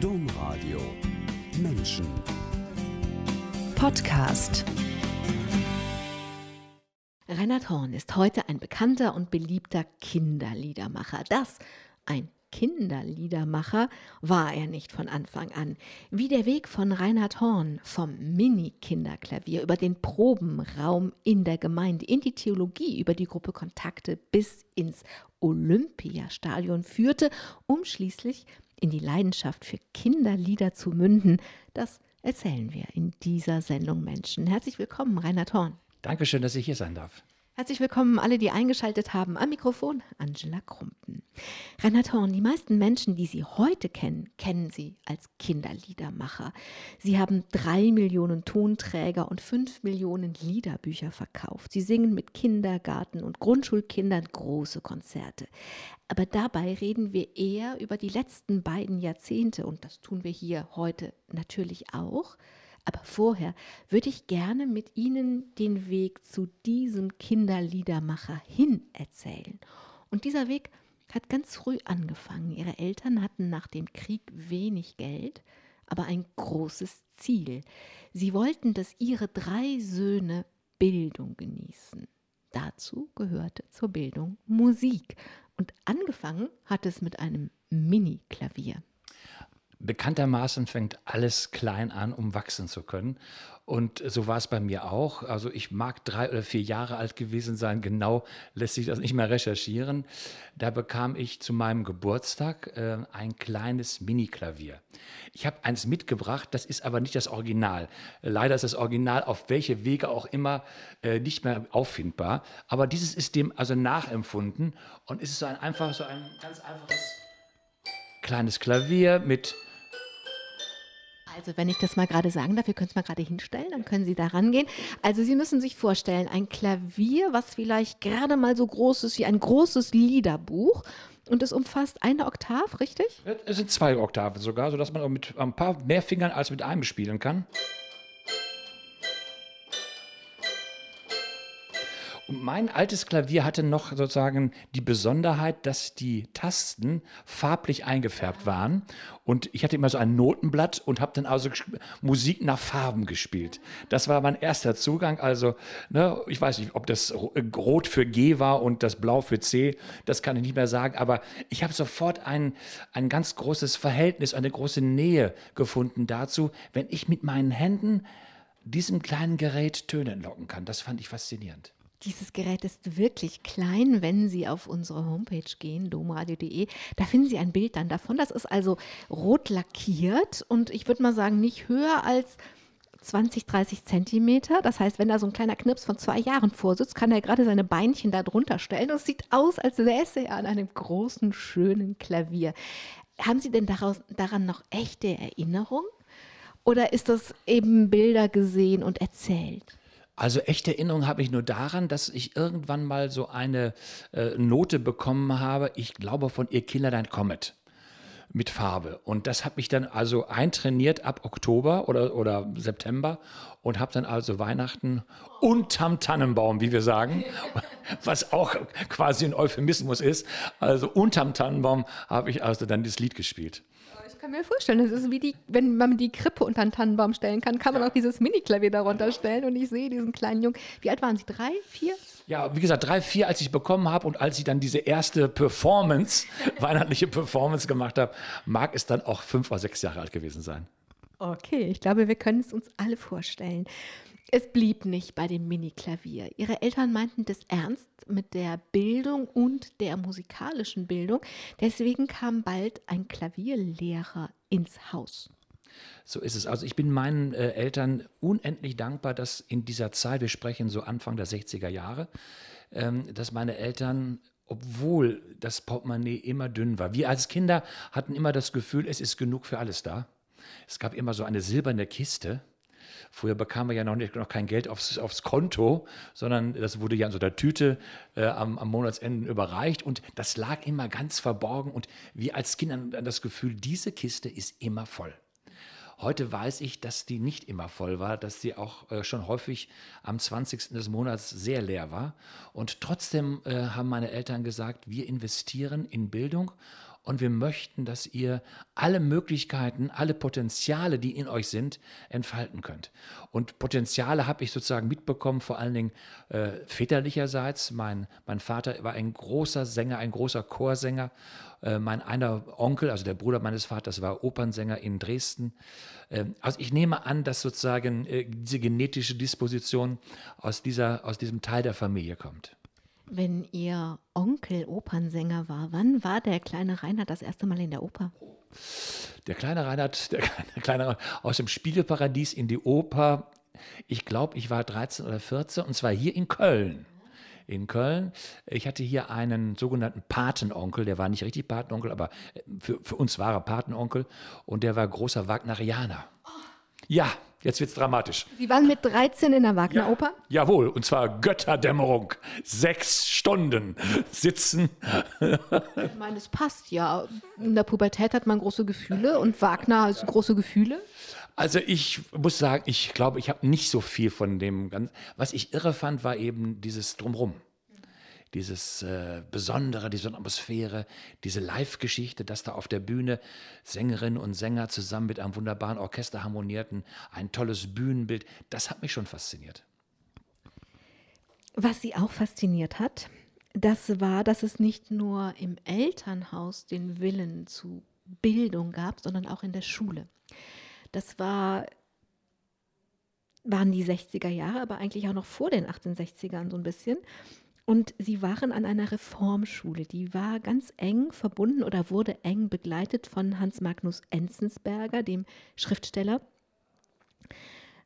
Domradio Menschen Podcast Reinhard Horn ist heute ein bekannter und beliebter Kinderliedermacher. Das ein Kinderliedermacher war er nicht von Anfang an. Wie der Weg von Reinhard Horn vom Mini-Kinderklavier über den Probenraum in der Gemeinde, in die Theologie, über die Gruppe Kontakte bis ins Olympiastadion führte, um schließlich in die Leidenschaft für Kinderlieder zu münden, das erzählen wir in dieser Sendung Menschen. Herzlich willkommen, Reinhard Horn. Dankeschön, dass ich hier sein darf. Herzlich willkommen alle, die eingeschaltet haben. Am Mikrofon Angela Krumpen. Reinhard Horn, die meisten Menschen, die Sie heute kennen, kennen Sie als Kinderliedermacher. Sie haben drei Millionen Tonträger und fünf Millionen Liederbücher verkauft. Sie singen mit Kindergarten- und Grundschulkindern große Konzerte. Aber dabei reden wir eher über die letzten beiden Jahrzehnte und das tun wir hier heute natürlich auch. Aber vorher würde ich gerne mit Ihnen den Weg zu diesem Kinderliedermacher hin erzählen. Und dieser Weg hat ganz früh angefangen. Ihre Eltern hatten nach dem Krieg wenig Geld, aber ein großes Ziel. Sie wollten, dass ihre drei Söhne Bildung genießen. Dazu gehörte zur Bildung Musik. Und angefangen hat es mit einem Mini-Klavier. Bekanntermaßen fängt alles klein an, um wachsen zu können. Und so war es bei mir auch. Also ich mag drei oder vier Jahre alt gewesen sein. Genau lässt sich das nicht mehr recherchieren. Da bekam ich zu meinem Geburtstag äh, ein kleines Mini-Klavier. Ich habe eins mitgebracht, das ist aber nicht das Original. Leider ist das Original auf welche Wege auch immer äh, nicht mehr auffindbar. Aber dieses ist dem also nachempfunden und ist so ein einfach so ein ganz einfaches kleines Klavier mit also wenn ich das mal gerade sagen darf, wir können es mal gerade hinstellen, dann können Sie da rangehen. Also Sie müssen sich vorstellen, ein Klavier, was vielleicht gerade mal so groß ist wie ein großes Liederbuch. Und es umfasst eine Oktav, richtig? Es sind zwei Oktaven sogar, sodass man auch mit ein paar mehr Fingern als mit einem spielen kann. Mein altes Klavier hatte noch sozusagen die Besonderheit, dass die Tasten farblich eingefärbt waren. Und ich hatte immer so ein Notenblatt und habe dann also Musik nach Farben gespielt. Das war mein erster Zugang. Also, ne, ich weiß nicht, ob das Rot für G war und das Blau für C, das kann ich nicht mehr sagen. Aber ich habe sofort ein, ein ganz großes Verhältnis, eine große Nähe gefunden dazu, wenn ich mit meinen Händen diesem kleinen Gerät Töne entlocken kann. Das fand ich faszinierend. Dieses Gerät ist wirklich klein, wenn Sie auf unsere Homepage gehen, domradio.de. Da finden Sie ein Bild dann davon. Das ist also rot lackiert und ich würde mal sagen, nicht höher als 20, 30 Zentimeter. Das heißt, wenn da so ein kleiner Knips von zwei Jahren vorsitzt, kann er gerade seine Beinchen da drunter stellen. Und es sieht aus, als säße er an einem großen, schönen Klavier. Haben Sie denn daraus, daran noch echte Erinnerung? Oder ist das eben Bilder gesehen und erzählt? Also echte Erinnerung habe ich nur daran, dass ich irgendwann mal so eine äh, Note bekommen habe, ich glaube von ihr Kinderlein Comet mit Farbe. Und das hat mich dann also eintrainiert ab Oktober oder, oder September und habe dann also Weihnachten unterm Tannenbaum, wie wir sagen, was auch quasi ein Euphemismus ist. Also unterm Tannenbaum habe ich also dann das Lied gespielt. Ich kann mir vorstellen, das ist wie die, wenn man die Krippe unter einen Tannenbaum stellen kann, kann man auch dieses Mini-Klavier darunter stellen. Und ich sehe diesen kleinen Jungen. Wie alt waren Sie? Drei, vier? Ja, wie gesagt, drei, vier, als ich bekommen habe und als ich dann diese erste Performance, weihnachtliche Performance gemacht habe, mag es dann auch fünf oder sechs Jahre alt gewesen sein. Okay, ich glaube, wir können es uns alle vorstellen. Es blieb nicht bei dem Mini-Klavier. Ihre Eltern meinten das ernst mit der Bildung und der musikalischen Bildung. Deswegen kam bald ein Klavierlehrer ins Haus. So ist es. Also ich bin meinen äh, Eltern unendlich dankbar, dass in dieser Zeit, wir sprechen so Anfang der 60er Jahre, ähm, dass meine Eltern obwohl das Portemonnaie immer dünn war. Wir als Kinder hatten immer das Gefühl, es ist genug für alles da. Es gab immer so eine silberne Kiste Früher bekam man ja noch, nicht, noch kein Geld aufs, aufs Konto, sondern das wurde ja in so einer Tüte äh, am, am Monatsende überreicht und das lag immer ganz verborgen und wir als Kinder hatten das Gefühl, diese Kiste ist immer voll. Heute weiß ich, dass die nicht immer voll war, dass sie auch äh, schon häufig am 20. des Monats sehr leer war. Und trotzdem äh, haben meine Eltern gesagt, wir investieren in Bildung und wir möchten, dass ihr alle Möglichkeiten, alle Potenziale, die in euch sind, entfalten könnt. Und Potenziale habe ich sozusagen mitbekommen, vor allen Dingen äh, väterlicherseits. Mein, mein Vater war ein großer Sänger, ein großer Chorsänger. Äh, mein einer Onkel, also der Bruder meines Vaters, war Opernsänger in Dresden. Ähm, also ich nehme an, dass sozusagen äh, diese genetische Disposition aus, dieser, aus diesem Teil der Familie kommt. Wenn Ihr Onkel Opernsänger war, wann war der kleine Reinhard das erste Mal in der Oper? Der kleine Reinhard, der kleine aus dem Spiegelparadies in die Oper. Ich glaube, ich war 13 oder 14 und zwar hier in Köln in Köln. Ich hatte hier einen sogenannten Patenonkel, der war nicht richtig Patenonkel, aber für, für uns war er Patenonkel und der war großer Wagnerianer. Ja, Jetzt wird es dramatisch. Sie waren mit 13 in der Wagner-Oper? Ja, jawohl, und zwar Götterdämmerung. Sechs Stunden sitzen. ich meine, es passt ja. In der Pubertät hat man große Gefühle und Wagner hat große Gefühle. Also ich muss sagen, ich glaube, ich habe nicht so viel von dem Ganzen. Was ich irre fand, war eben dieses Drumrum dieses äh, Besondere, diese Atmosphäre, diese Live-Geschichte, dass da auf der Bühne Sängerinnen und Sänger zusammen mit einem wunderbaren Orchester harmonierten, ein tolles Bühnenbild, das hat mich schon fasziniert. Was sie auch fasziniert hat, das war, dass es nicht nur im Elternhaus den Willen zu Bildung gab, sondern auch in der Schule. Das war waren die 60er Jahre, aber eigentlich auch noch vor den 1860ern so ein bisschen. Und sie waren an einer Reformschule, die war ganz eng verbunden oder wurde eng begleitet von Hans Magnus Enzensberger, dem Schriftsteller.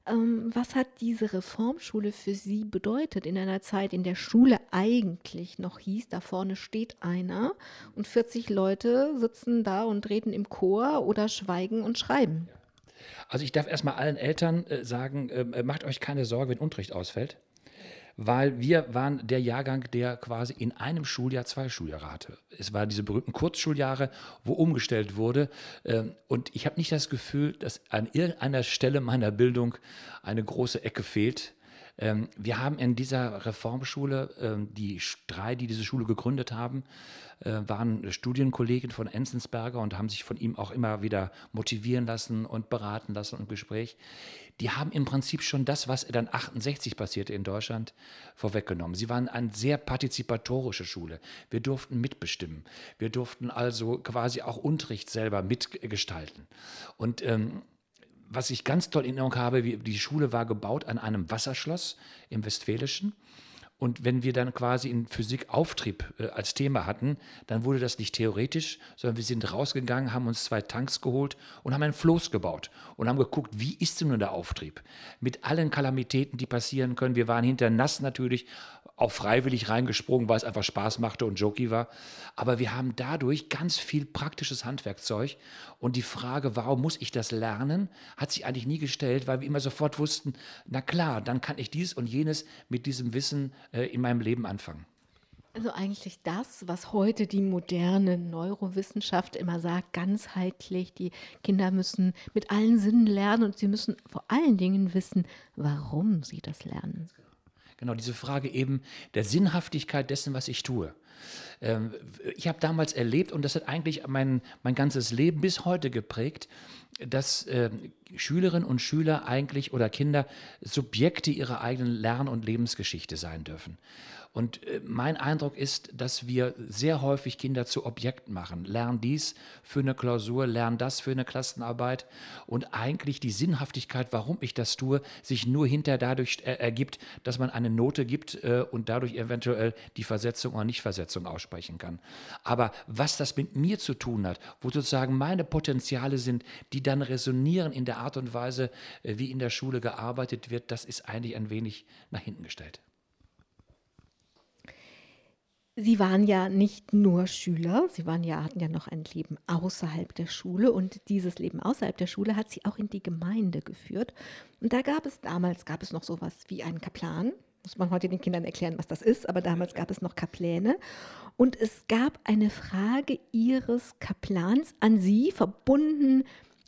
Ähm, was hat diese Reformschule für Sie bedeutet in einer Zeit, in der Schule eigentlich noch hieß, da vorne steht einer und 40 Leute sitzen da und reden im Chor oder schweigen und schreiben? Also ich darf erstmal allen Eltern äh, sagen, äh, macht euch keine Sorge, wenn Unterricht ausfällt weil wir waren der Jahrgang, der quasi in einem Schuljahr zwei Schuljahre hatte. Es waren diese berühmten Kurzschuljahre, wo umgestellt wurde. Ähm, und ich habe nicht das Gefühl, dass an irgendeiner Stelle meiner Bildung eine große Ecke fehlt. Ähm, wir haben in dieser Reformschule, ähm, die drei, die diese Schule gegründet haben, äh, waren Studienkollegen von Enzensberger und haben sich von ihm auch immer wieder motivieren lassen und beraten lassen und Gespräch die haben im Prinzip schon das, was dann 68 passierte in Deutschland, vorweggenommen. Sie waren eine sehr partizipatorische Schule. Wir durften mitbestimmen. Wir durften also quasi auch Unterricht selber mitgestalten. Und ähm, was ich ganz toll in Erinnerung habe, die Schule war gebaut an einem Wasserschloss im Westfälischen. Und wenn wir dann quasi in Physik Auftrieb äh, als Thema hatten, dann wurde das nicht theoretisch, sondern wir sind rausgegangen, haben uns zwei Tanks geholt und haben ein Floß gebaut und haben geguckt, wie ist denn nun der Auftrieb? Mit allen Kalamitäten, die passieren können. Wir waren hinter nass natürlich auch freiwillig reingesprungen, weil es einfach Spaß machte und jokey war. Aber wir haben dadurch ganz viel praktisches Handwerkzeug. Und die Frage, warum muss ich das lernen, hat sich eigentlich nie gestellt, weil wir immer sofort wussten, na klar, dann kann ich dies und jenes mit diesem Wissen äh, in meinem Leben anfangen. Also eigentlich das, was heute die moderne Neurowissenschaft immer sagt, ganzheitlich. Die Kinder müssen mit allen Sinnen lernen und sie müssen vor allen Dingen wissen, warum sie das lernen. Genau, diese Frage eben der Sinnhaftigkeit dessen, was ich tue. Ähm, ich habe damals erlebt, und das hat eigentlich mein, mein ganzes Leben bis heute geprägt, dass äh, Schülerinnen und Schüler eigentlich oder Kinder Subjekte ihrer eigenen Lern- und Lebensgeschichte sein dürfen. Und äh, mein Eindruck ist, dass wir sehr häufig Kinder zu Objekten machen. Lern dies für eine Klausur, lern das für eine Klassenarbeit. Und eigentlich die Sinnhaftigkeit, warum ich das tue, sich nur hinterher dadurch äh, ergibt, dass man eine Note gibt äh, und dadurch eventuell die Versetzung oder Nichtversetzung aussprechen kann. Aber was das mit mir zu tun hat, wo sozusagen meine Potenziale sind, die dann resonieren in der Art und Weise, wie in der Schule gearbeitet wird, das ist eigentlich ein wenig nach hinten gestellt. Sie waren ja nicht nur Schüler, Sie waren ja, hatten ja noch ein Leben außerhalb der Schule und dieses Leben außerhalb der Schule hat Sie auch in die Gemeinde geführt. Und da gab es damals gab es noch sowas wie einen Kaplan. Muss man heute den Kindern erklären, was das ist, aber damals gab es noch Kapläne. Und es gab eine Frage Ihres Kaplans an Sie, verbunden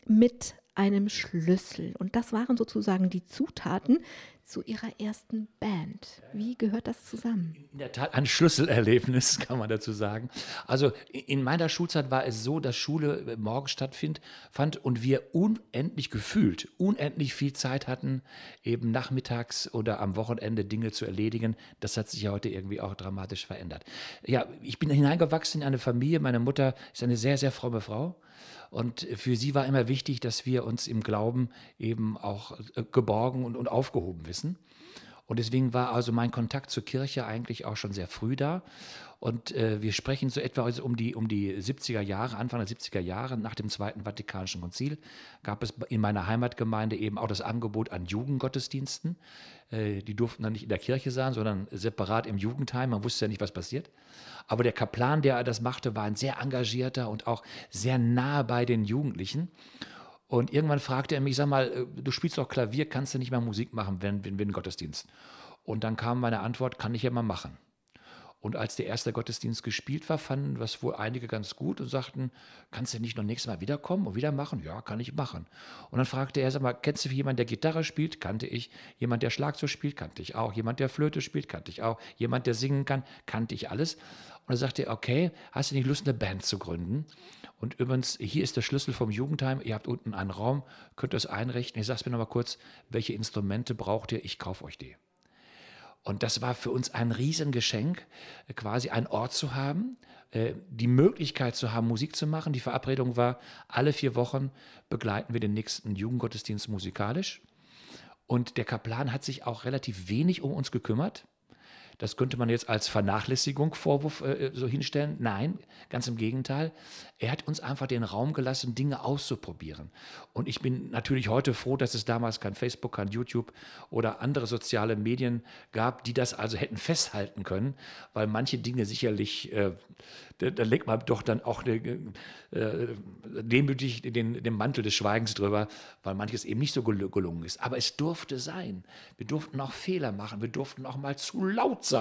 mit einem Schlüssel. Und das waren sozusagen die Zutaten, zu Ihrer ersten Band. Wie gehört das zusammen? In der Tat ein Schlüsselerlebnis, kann man dazu sagen. Also in meiner Schulzeit war es so, dass Schule morgens stattfand und wir unendlich gefühlt, unendlich viel Zeit hatten, eben nachmittags oder am Wochenende Dinge zu erledigen. Das hat sich ja heute irgendwie auch dramatisch verändert. Ja, ich bin hineingewachsen in eine Familie. Meine Mutter ist eine sehr, sehr fromme Frau. Und für sie war immer wichtig, dass wir uns im Glauben eben auch äh, geborgen und, und aufgehoben wissen. Und deswegen war also mein Kontakt zur Kirche eigentlich auch schon sehr früh da. Und äh, wir sprechen so etwa um die, um die 70er Jahre, Anfang der 70er Jahre, nach dem Zweiten Vatikanischen Konzil, gab es in meiner Heimatgemeinde eben auch das Angebot an Jugendgottesdiensten. Äh, die durften dann nicht in der Kirche sein, sondern separat im Jugendheim. Man wusste ja nicht, was passiert. Aber der Kaplan, der das machte, war ein sehr engagierter und auch sehr nah bei den Jugendlichen. Und irgendwann fragte er mich, sag mal, äh, du spielst doch Klavier, kannst du nicht mal Musik machen, wenn, wenn, wenn Gottesdienst? Und dann kam meine Antwort, kann ich ja mal machen. Und als der erste Gottesdienst gespielt war, fanden das wohl einige ganz gut und sagten, kannst du nicht noch nächstes Mal wiederkommen und wieder machen? Ja, kann ich machen. Und dann fragte er, sag mal, kennst du jemanden, der Gitarre spielt? Kannte ich. Jemand, der Schlagzeug spielt? Kannte ich auch. Jemand, der Flöte spielt? Kannte ich auch. Jemand, der singen kann? Kannte ich alles. Und dann sagte er, okay, hast du nicht Lust, eine Band zu gründen? Und übrigens, hier ist der Schlüssel vom Jugendheim. Ihr habt unten einen Raum, könnt es einrichten. Ich sag's mir nochmal kurz, welche Instrumente braucht ihr? Ich kaufe euch die. Und das war für uns ein Riesengeschenk, quasi einen Ort zu haben, äh, die Möglichkeit zu haben, Musik zu machen. Die Verabredung war, alle vier Wochen begleiten wir den nächsten Jugendgottesdienst musikalisch. Und der Kaplan hat sich auch relativ wenig um uns gekümmert. Das könnte man jetzt als Vernachlässigung Vorwurf äh, so hinstellen. Nein, ganz im Gegenteil. Er hat uns einfach den Raum gelassen, Dinge auszuprobieren. Und ich bin natürlich heute froh, dass es damals kein Facebook, kein YouTube oder andere soziale Medien gab, die das also hätten festhalten können, weil manche Dinge sicherlich, äh, da, da, legt man doch dann auch äh, demütig den, den Mantel des Schweigens drüber, weil manches eben nicht so gelungen ist. Aber es durfte sein. Wir durften auch Fehler machen. Wir durften auch mal zu laut sein.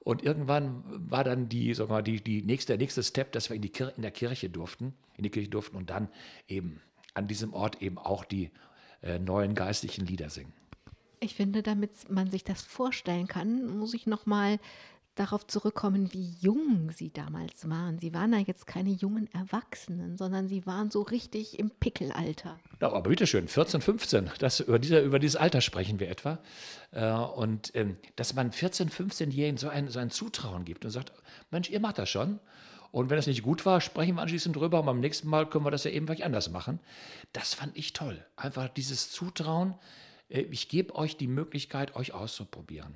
Und irgendwann war dann die, wir mal, die, die nächste, der nächste Step, dass wir in, die Kir in der Kirche durften, in die Kirche durften und dann eben an diesem Ort eben auch die äh, neuen geistlichen Lieder singen. Ich finde, damit man sich das vorstellen kann, muss ich noch mal darauf zurückkommen, wie jung sie damals waren. Sie waren ja jetzt keine jungen Erwachsenen, sondern sie waren so richtig im Pickelalter. Ja, aber bitteschön, 14, 15, das, über, diese, über dieses Alter sprechen wir etwa. Äh, und ähm, dass man 14, 15-Jährigen so ein, so ein Zutrauen gibt und sagt, Mensch, ihr macht das schon. Und wenn es nicht gut war, sprechen wir anschließend drüber und beim nächsten Mal können wir das ja eben vielleicht anders machen. Das fand ich toll. Einfach dieses Zutrauen. Äh, ich gebe euch die Möglichkeit, euch auszuprobieren.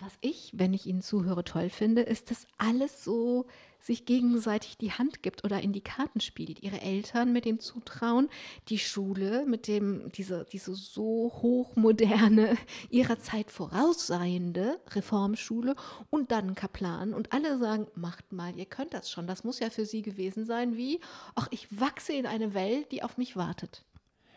Was ich, wenn ich Ihnen zuhöre, toll finde, ist, dass alles so sich gegenseitig die Hand gibt oder in die Karten spielt. Ihre Eltern mit dem Zutrauen, die Schule mit dem, diese, diese so hochmoderne, ihrer Zeit vorausseiende Reformschule und dann Kaplan. Und alle sagen, macht mal, ihr könnt das schon. Das muss ja für Sie gewesen sein wie, ach, ich wachse in eine Welt, die auf mich wartet.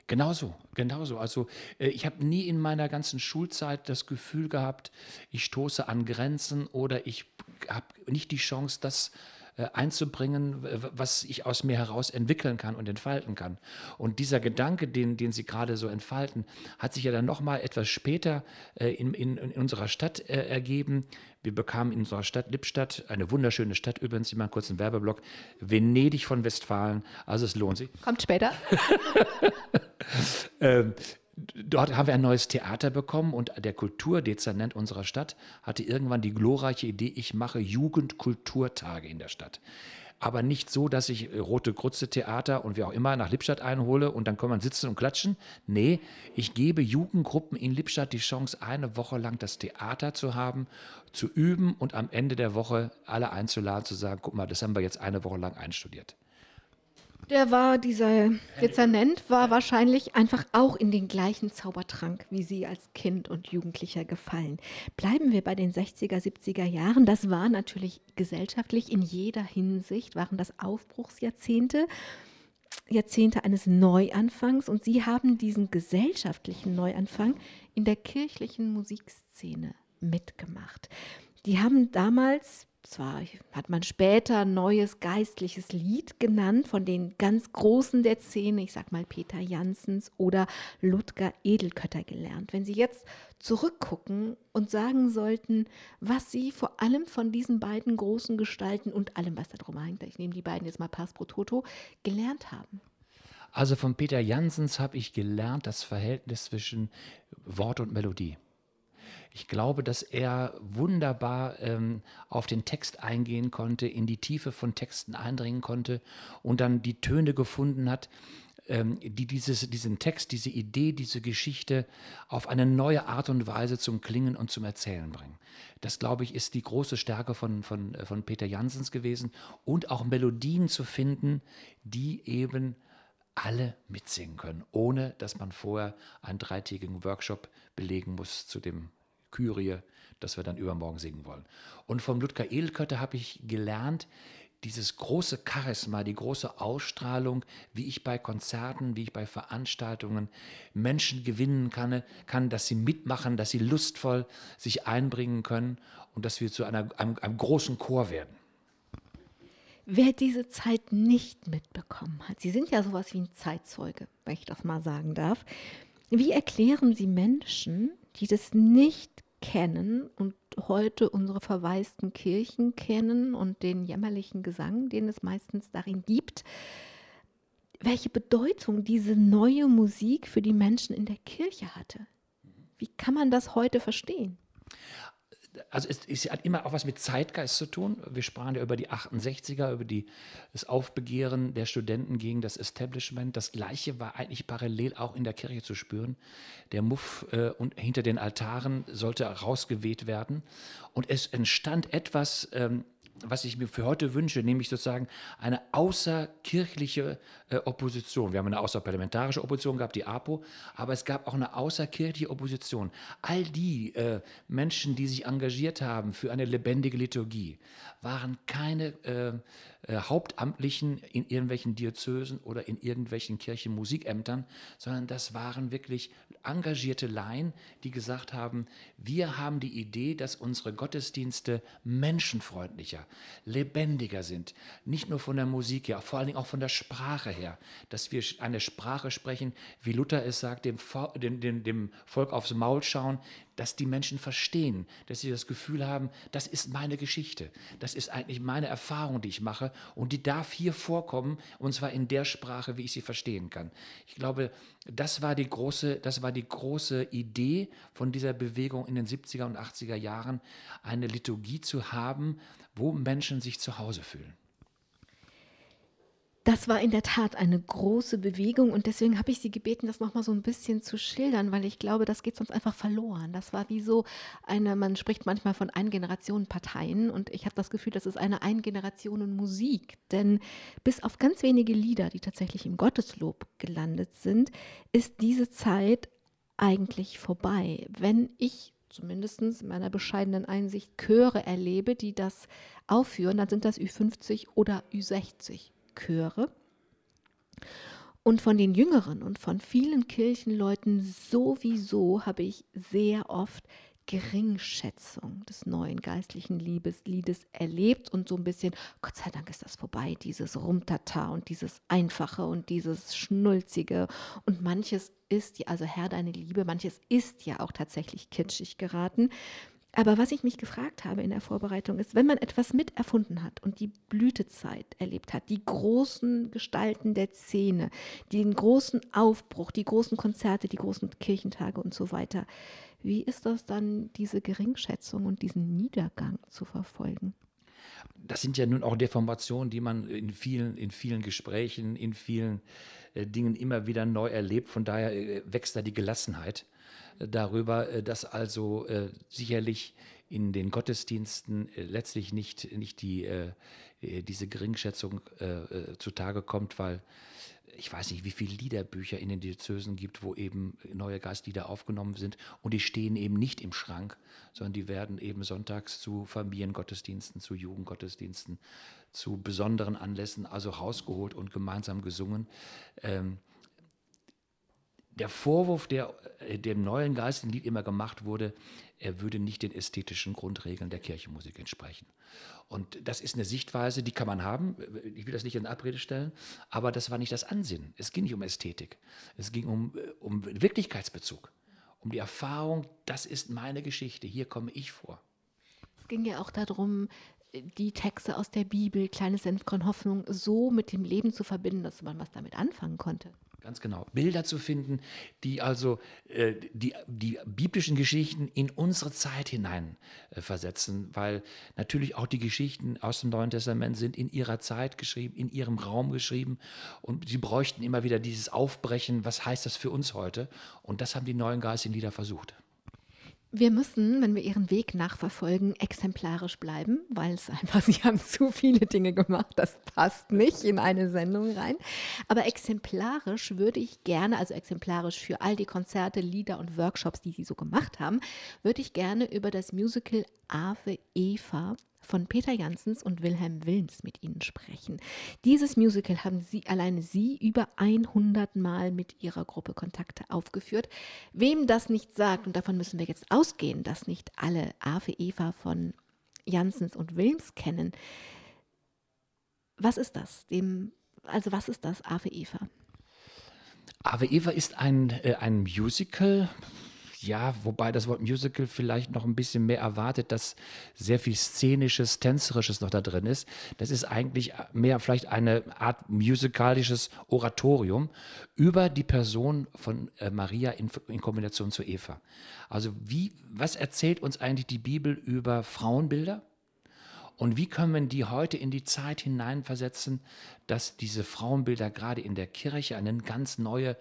Genauso, genauso. Also äh, ich habe nie in meiner ganzen Schulzeit das Gefühl gehabt, ich stoße an Grenzen oder ich habe nicht die Chance, das äh, einzubringen, was ich aus mir heraus entwickeln kann und entfalten kann. Und dieser Gedanke, den, den Sie gerade so entfalten, hat sich ja dann nochmal etwas später äh, in, in, in, unserer Stadt ergeben. Wir bekamen in unserer Stadt Lippstadt, eine wunderschöne Stadt übrigens, immer einen kurzen Werbeblock, Venedig von Westfalen. Also es lohnt sich. Kommt später. ähm, dort haben wir ein neues Theater bekommen und der Kulturdezernent unserer Stadt hatte irgendwann die glorreiche Idee, ich mache Jugendkulturtage in der Stadt. Aber nicht so, dass ich Rote Grütze Theater und wie auch immer nach Lippstadt einhole und dann kann man sitzen und klatschen. Nee, ich gebe Jugendgruppen in Lippstadt die Chance, eine Woche lang das Theater zu haben, zu üben und am Ende der Woche alle einzuladen, zu sagen, guck mal, das haben wir jetzt eine Woche lang einstudiert. Der war, dieser Dezernent war wahrscheinlich einfach auch in den gleichen Zaubertrank wie Sie als Kind und Jugendlicher gefallen. Bleiben wir bei den 60er, 70er Jahren. Das war natürlich gesellschaftlich in jeder Hinsicht, waren das Aufbruchsjahrzehnte. Jahrzehnte eines Neuanfangs und Sie haben diesen gesellschaftlichen Neuanfang in der kirchlichen Musikszene mitgemacht. Die haben damals zwar hat man später neues geistliches Lied genannt von den ganz Großen der Szene, ich sag mal Peter Janssens oder Ludger Edelkötter gelernt. Wenn Sie jetzt zurückgucken und sagen sollten, was sie vor allem von diesen beiden großen Gestalten und allem, was da drum hängt, ich nehme die beiden jetzt mal pass pro toto, gelernt haben? Also von Peter Jansens habe ich gelernt das Verhältnis zwischen Wort und Melodie. Ich glaube, dass er wunderbar ähm, auf den Text eingehen konnte, in die Tiefe von Texten eindringen konnte und dann die Töne gefunden hat, ähm, die dieses, diesen Text, diese Idee, diese Geschichte auf eine neue Art und Weise zum Klingen und zum Erzählen bringen. Das, glaube ich, ist die große Stärke von, von, äh, von Peter Jansens gewesen und auch Melodien zu finden, die eben alle mitsingen können, ohne dass man vorher einen dreitägigen Workshop belegen muss zu dem Kyrie, das wir dann übermorgen singen wollen. Und vom Ludger Edelkötter habe ich gelernt, dieses große Charisma, die große Ausstrahlung, wie ich bei Konzerten, wie ich bei Veranstaltungen Menschen gewinnen kann, kann, dass sie mitmachen, dass sie lustvoll sich einbringen können und dass wir zu einer, einem, einem großen Chor werden. Wer diese Zeit nicht mitbekommen hat, Sie sind ja sowas wie ein Zeitzeuge, wenn ich das mal sagen darf. Wie erklären Sie Menschen, die das nicht kennen und heute unsere verwaisten Kirchen kennen und den jämmerlichen Gesang, den es meistens darin gibt, welche Bedeutung diese neue Musik für die Menschen in der Kirche hatte. Wie kann man das heute verstehen? Also es, es, hat immer auch was mit Zeitgeist zu tun. Wir sprachen ja über die 68er, über die, das Aufbegehren der Studenten gegen das Establishment. Das Gleiche war eigentlich parallel auch in der Kirche zu spüren. Der Muff äh, und hinter den Altaren sollte rausgeweht werden. Und es entstand etwas, ähm, was ich mir für heute wünsche, nämlich sozusagen eine außerkirchliche äh, Opposition. Wir haben eine außerparlamentarische Opposition gehabt, die APO, aber es gab auch eine außerkirchliche Opposition. All die äh, Menschen, die sich engagiert haben für eine lebendige Liturgie, waren keine äh, äh, Hauptamtlichen in irgendwelchen Diözesen oder in irgendwelchen Kirchenmusikämtern, sondern das waren wirklich engagierte Laien, die gesagt haben, wir haben die Idee, dass unsere Gottesdienste menschenfreundlicher, lebendiger sind. Nicht nur von der Musik her, vor allen Dingen auch von der Sprache her, dass wir eine Sprache sprechen, wie Luther es sagt, dem, dem, dem Volk aufs Maul schauen, dass die Menschen verstehen, dass sie das Gefühl haben, das ist meine Geschichte, das ist eigentlich meine Erfahrung, die ich mache und die darf hier vorkommen und zwar in der Sprache, wie ich sie verstehen kann. Ich glaube, das war die große, das war die große Idee von dieser Bewegung in den 70er und 80er Jahren, eine Liturgie zu haben, wo Menschen sich zu Hause fühlen. Das war in der Tat eine große Bewegung und deswegen habe ich Sie gebeten, das nochmal so ein bisschen zu schildern, weil ich glaube, das geht sonst einfach verloren. Das war wie so eine, man spricht manchmal von Eingenerationenparteien und ich habe das Gefühl, das ist eine Eingenerationen-Musik, denn bis auf ganz wenige Lieder, die tatsächlich im Gotteslob gelandet sind, ist diese Zeit eigentlich vorbei. Wenn ich zumindest in meiner bescheidenen Einsicht Chöre erlebe, die das aufführen, dann sind das Ü50 oder Ü60 Chöre. Und von den Jüngeren und von vielen Kirchenleuten sowieso habe ich sehr oft Geringschätzung des neuen geistlichen Liebesliedes erlebt und so ein bisschen, Gott sei Dank ist das vorbei, dieses Rumtata und dieses Einfache und dieses Schnulzige und manches ist, ja, also Herr, deine Liebe, manches ist ja auch tatsächlich kitschig geraten. Aber was ich mich gefragt habe in der Vorbereitung ist, wenn man etwas miterfunden hat und die Blütezeit erlebt hat, die großen Gestalten der Szene, den großen Aufbruch, die großen Konzerte, die großen Kirchentage und so weiter, wie ist das dann, diese Geringschätzung und diesen Niedergang zu verfolgen? Das sind ja nun auch Deformationen, die man in vielen, in vielen Gesprächen, in vielen äh, Dingen immer wieder neu erlebt. Von daher äh, wächst da die Gelassenheit darüber, äh, dass also äh, sicherlich in den Gottesdiensten äh, letztlich nicht, nicht die, diese Geringschätzung zutage kommt, weil ich weiß nicht, wie viele Liederbücher in den Diözesen gibt, wo eben neue Geistlieder aufgenommen sind und die stehen eben nicht im Schrank, sondern die werden eben sonntags zu Familiengottesdiensten, zu Jugendgottesdiensten, zu besonderen Anlässen also rausgeholt und gemeinsam gesungen. Ähm, der Vorwurf, der äh, dem neuen geistigen Lied immer gemacht wurde, er würde nicht den ästhetischen Grundregeln der Kirchenmusik entsprechen. Und das ist eine Sichtweise, die kann man haben. Ich will das nicht in Abrede stellen, aber das war nicht das Ansinnen. Es ging nicht um Ästhetik. Es ging um, äh, um Wirklichkeitsbezug um die Erfahrung, das ist meine Geschichte, hier komme ich vor. Es ging ja auch darum, die Texte aus der Bibel, kleines Senfkorn Hoffnung, so mit dem Leben zu verbinden, dass man was damit anfangen konnte. Ganz genau. Bilder zu finden, die also äh, die, die biblischen Geschichten in unsere Zeit hinein äh, versetzen, weil natürlich auch die Geschichten aus dem Neuen Testament sind in ihrer Zeit geschrieben, in ihrem Raum geschrieben und sie bräuchten immer wieder dieses Aufbrechen, was heißt das für uns heute? Und das haben die neuen geistigen Lieder versucht. Wir müssen, wenn wir ihren Weg nachverfolgen, exemplarisch bleiben, weil es einfach, sie haben zu viele Dinge gemacht, das passt nicht in eine Sendung rein. Aber exemplarisch würde ich gerne, also exemplarisch für all die Konzerte, Lieder und Workshops, die sie so gemacht haben, würde ich gerne über das Musical Ave Eva von Peter Janssens und Wilhelm Wilms mit Ihnen sprechen. Dieses Musical haben Sie, alleine Sie, über 100 Mal mit Ihrer Gruppe Kontakte aufgeführt. Wem das nicht sagt, und davon müssen wir jetzt ausgehen, dass nicht alle Ave Eva von Janssens und Wilms kennen, was ist das? Dem, also was ist das Ave Eva? Ave Eva ist ein, äh, ein Musical ja, wobei das Wort Musical vielleicht noch ein bisschen mehr erwartet, dass sehr viel Szenisches, Tänzerisches noch da drin ist. Das ist eigentlich mehr vielleicht eine Art musikalisches Oratorium über die Person von äh, Maria in, in Kombination zu Eva. Also wie, was erzählt uns eigentlich die Bibel über Frauenbilder? Und wie können wir die heute in die Zeit hineinversetzen, dass diese Frauenbilder gerade in der Kirche eine ganz neue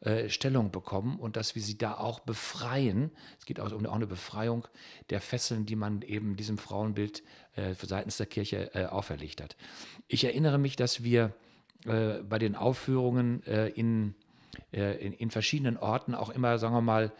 äh, Stellung bekommen und dass wir sie da auch befreien. Es geht auch um eine Befreiung der Fesseln, die man eben diesem Frauenbild äh, seitens der Kirche äh, auferlegt hat. Ich erinnere mich, dass wir äh, bei den Aufführungen äh, in, äh, in, in, verschiedenen Orten auch immer, sagen wir mal,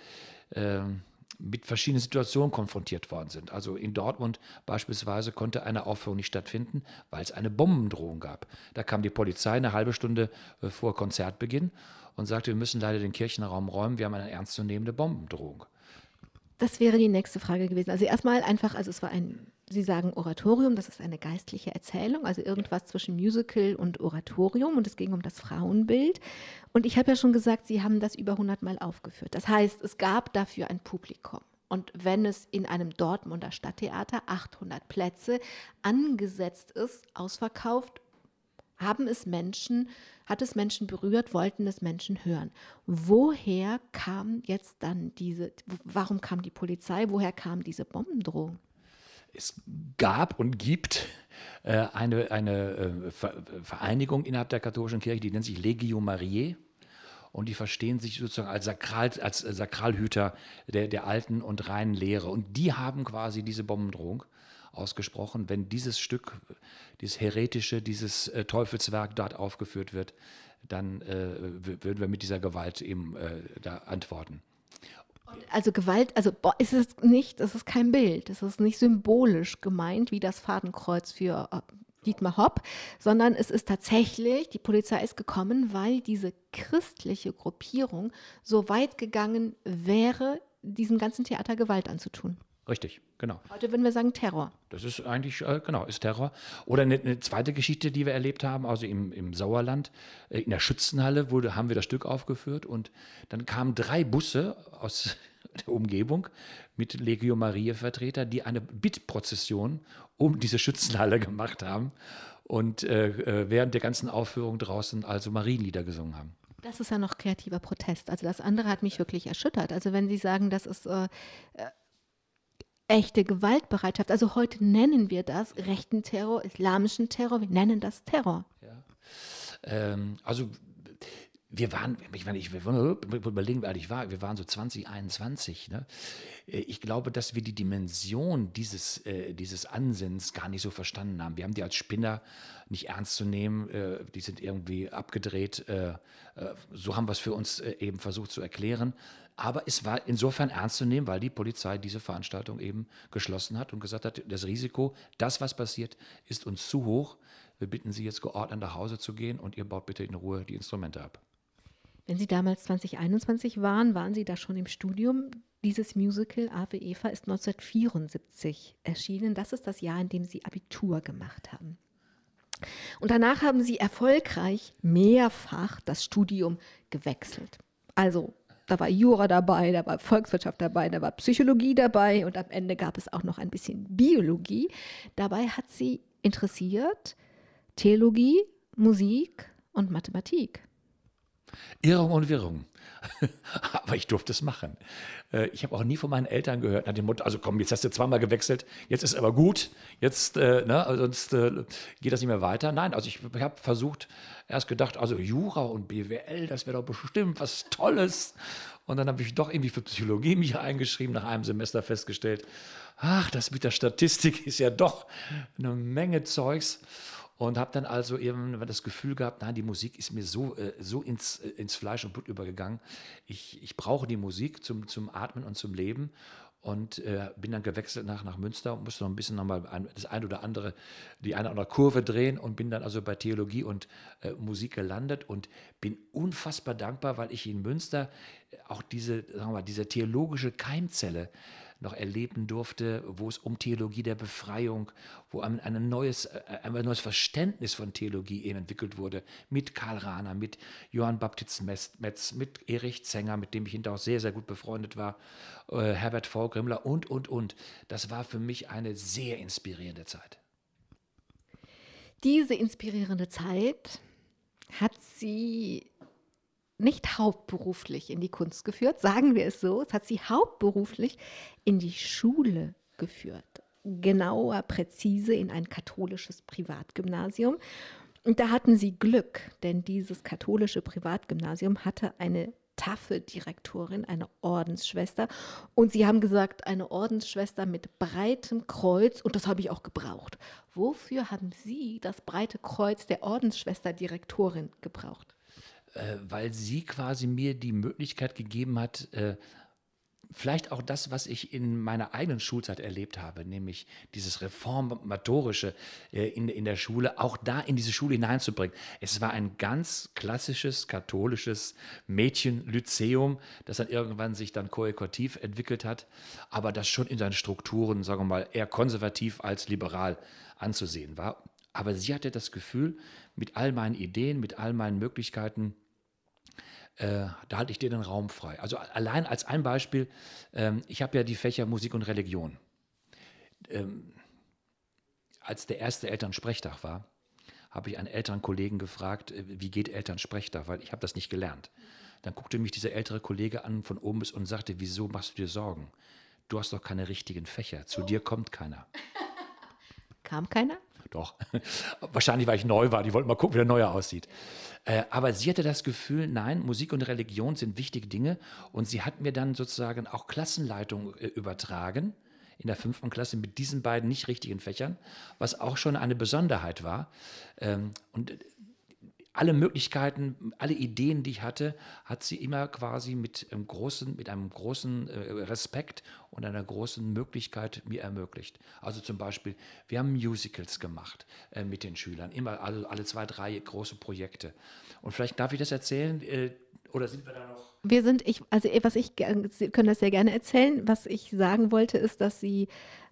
ähm, mit verschiedenen Situationen konfrontiert worden sind. Also in Dortmund beispielsweise konnte eine Aufführung nicht stattfinden, weil es eine Bombendrohung gab. Da kam die Polizei eine halbe Stunde äh, vor Konzertbeginn und sagte, wir müssen leider den Kirchenraum räumen, wir haben eine ernstzunehmende Bombendrohung. Das wäre die nächste Frage gewesen. Also erstmal einfach, also es war ein, Sie sagen Oratorium, das ist eine geistliche Erzählung, also irgendwas zwischen Musical und Oratorium und es ging um das Frauenbild. Und ich habe ja schon gesagt, Sie haben das über 100 Mal aufgeführt. Das heißt, es gab dafür ein Publikum. Und wenn es in einem Dortmunder Stadttheater 800 Plätze angesetzt ist, ausverkauft, haben es Menschen, hat es Menschen berührt, wollten es Menschen hören. Woher kam jetzt dann diese, warum kam die Polizei, woher kam diese Bombendrohung? Es gab und gibt äh, eine, eine äh, Vereinigung innerhalb der katholischen Kirche, die nennt sich Legio Mariae und die verstehen sich sozusagen als, Sakral, als Sakralhüter der, der alten und reinen Lehre. Und die haben quasi diese Bombendrohung ausgesprochen, wenn dieses Stück, dieses heretische, dieses äh, Teufelswerk dort aufgeführt wird, dann äh, würden wir mit dieser Gewalt eben äh, da antworten. Also Gewalt, also ist es nicht, es ist kein Bild, es ist nicht symbolisch gemeint wie das Fadenkreuz für äh, Dietmar Hopp, sondern es ist tatsächlich, die Polizei ist gekommen, weil diese christliche Gruppierung so weit gegangen wäre, diesem ganzen Theater Gewalt anzutun. Richtig, genau. Heute würden wir sagen Terror. Das ist eigentlich, äh, genau, ist Terror. Oder eine, eine, zweite Geschichte, die wir erlebt haben, also im, im Sauerland, äh, in der Schützenhalle wurde, haben wir das Stück aufgeführt und dann kamen drei Busse aus der Umgebung mit Legio Maria-Vertreter, die eine Bittprozession um diese Schützenhalle gemacht haben und äh, äh, während der ganzen Aufführung draußen also Marienlieder gesungen haben. Das ist ja noch kreativer Protest. Also das andere hat mich wirklich erschüttert. Also wenn Sie sagen, das ist äh, äh echte Gewaltbereitschaft. Also heute nennen wir das rechten Terror, islamischen Terror, wir nennen das Terror. Ja. Ähm, also wir waren, ich meine, ich überlegen, wie alt ich war, wir waren so 2021. Ne? Äh, ich glaube, dass wir die Dimension dieses, äh, dieses Ansinns gar nicht so verstanden haben. Wir haben die als Spinner nicht ernst zu nehmen, äh, die sind irgendwie abgedreht. Äh, äh so haben wir es für uns äh, eben versucht zu erklären. Aber es war insofern ernst zu nehmen, weil die Polizei diese Veranstaltung eben geschlossen hat und gesagt hat, das Risiko, das, was passiert, ist uns zu hoch. Wir bitten Sie jetzt geordnet nach Hause zu gehen und ihr baut bitte in Ruhe die Instrumente ab. Wenn Sie damals 2021 waren, waren Sie da schon im Studium. Dieses Musical Ave Eva ist 1974 erschienen. Das ist das Jahr, in dem Sie Abitur gemacht haben. Und danach haben Sie erfolgreich mehrfach das Studium gewechselt. Also Da war Jura dabei, da war Volkswirtschaft dabei, da war Psychologie dabei und am Ende gab es auch noch ein bisschen Biologie. Dabei hat sie interessiert Theologie, Musik und Mathematik. Irrung und Wirrung. Aber ich durfte es machen. Äh, ich habe auch nie von meinen Eltern gehört, nach dem Motto, also komm, jetzt hast du zweimal gewechselt, jetzt ist aber gut, jetzt, äh, ne, sonst äh, geht das nicht mehr weiter. Nein, also ich, ich habe versucht, erst gedacht, also Jura und BWL, das wäre doch bestimmt was Tolles. Und dann habe ich doch irgendwie für Psychologie mich eingeschrieben, nach einem Semester festgestellt, ach, das mit der Statistik ist ja doch eine Menge Zeugs und habe dann also eben das Gefühl gehabt, nein, die Musik ist mir so, äh, so ins, äh, ins Fleisch und Blut übergegangen. Ich, ich brauche die Musik zum, zum Atmen und zum Leben und äh, bin dann gewechselt nach, nach Münster und musste noch ein bisschen nochmal ein, das eine oder andere, die eine oder andere Kurve drehen und bin dann also bei Theologie und äh, Musik gelandet und bin unfassbar dankbar, weil ich in Münster auch diese, sagen wir mal, diese theologische Keimzelle noch erleben durfte, wo es um Theologie der Befreiung, wo ein, ein, neues, äh, ein neues Verständnis von Theologie eben entwickelt wurde, mit Karl Rahner, mit Johann Baptist Metz, mit Erich Zenger, mit dem ich hinterher auch sehr, sehr gut befreundet war, äh, Herbert V. Grimmler und, und, und. Das war für mich eine sehr inspirierende Zeit. Diese inspirierende Zeit hat sie nicht hauptberuflich in die Kunst geführt, sagen wir es so. Es hat sie hauptberuflich in die Schule geführt. Genauer, präzise in ein katholisches Privatgymnasium. Und da hatten sie Glück, denn dieses katholische Privatgymnasium hatte eine taffe Direktorin, eine Ordensschwester. Und sie haben gesagt, eine Ordensschwester mit breitem Kreuz. Und das habe ich auch gebraucht. Wofür haben Sie das breite Kreuz der Ordensschwester Direktorin gebraucht? Äh, weil sie quasi mir die Möglichkeit gegeben hat, äh, vielleicht auch das, was ich in meiner eigenen Schulzeit erlebt habe, nämlich dieses Reformatorische äh, in, in der Schule, auch da in diese Schule hineinzubringen. Es war ein ganz klassisches katholisches Mädchen-Lyzeum, das dann irgendwann sich dann koekotiv entwickelt hat, aber das schon in seinen Strukturen, sagen wir mal, eher konservativ als liberal anzusehen war. Aber sie hatte das Gefühl, mit all meinen Ideen, mit all meinen Möglichkeiten, äh, da halte ich dir den Raum frei. Also allein als ein Beispiel, ähm, ich habe ja die Fächer Musik und Religion. Ähm, als der erste Elternsprechtag war, habe ich einen älteren Kollegen gefragt, äh, wie geht Elternsprechtag, weil ich habe das nicht gelernt. Dann guckte mich dieser ältere Kollege an von oben bis und sagte, wieso machst du dir Sorgen? Du hast doch keine richtigen Fächer, zu oh. dir kommt keiner. Kam keiner? Doch. Wahrscheinlich, weil ich neu war. Die wollten mal gucken, wie der neue aussieht. Äh, aber sie hatte das Gefühl, nein, Musik und Religion sind wichtige Dinge. Und sie hat mir dann sozusagen auch Klassenleitung äh, übertragen in der fünften Klasse mit diesen beiden nicht richtigen Fächern, was auch schon eine Besonderheit war. Ähm, und alle Möglichkeiten, alle Ideen, die ich hatte, hat sie immer quasi mit einem großen, mit einem großen äh, Respekt und einer großen Möglichkeit mir ermöglicht. Also zum Beispiel, wir haben Musicals gemacht äh, mit den Schülern, immer alle, alle zwei, drei große Projekte. Und vielleicht darf ich das erzählen, äh, oder sind wir da noch? Wir sind, ich, also was ich, Sie können das sehr gerne erzählen. Was ich sagen wollte, ist, dass Sie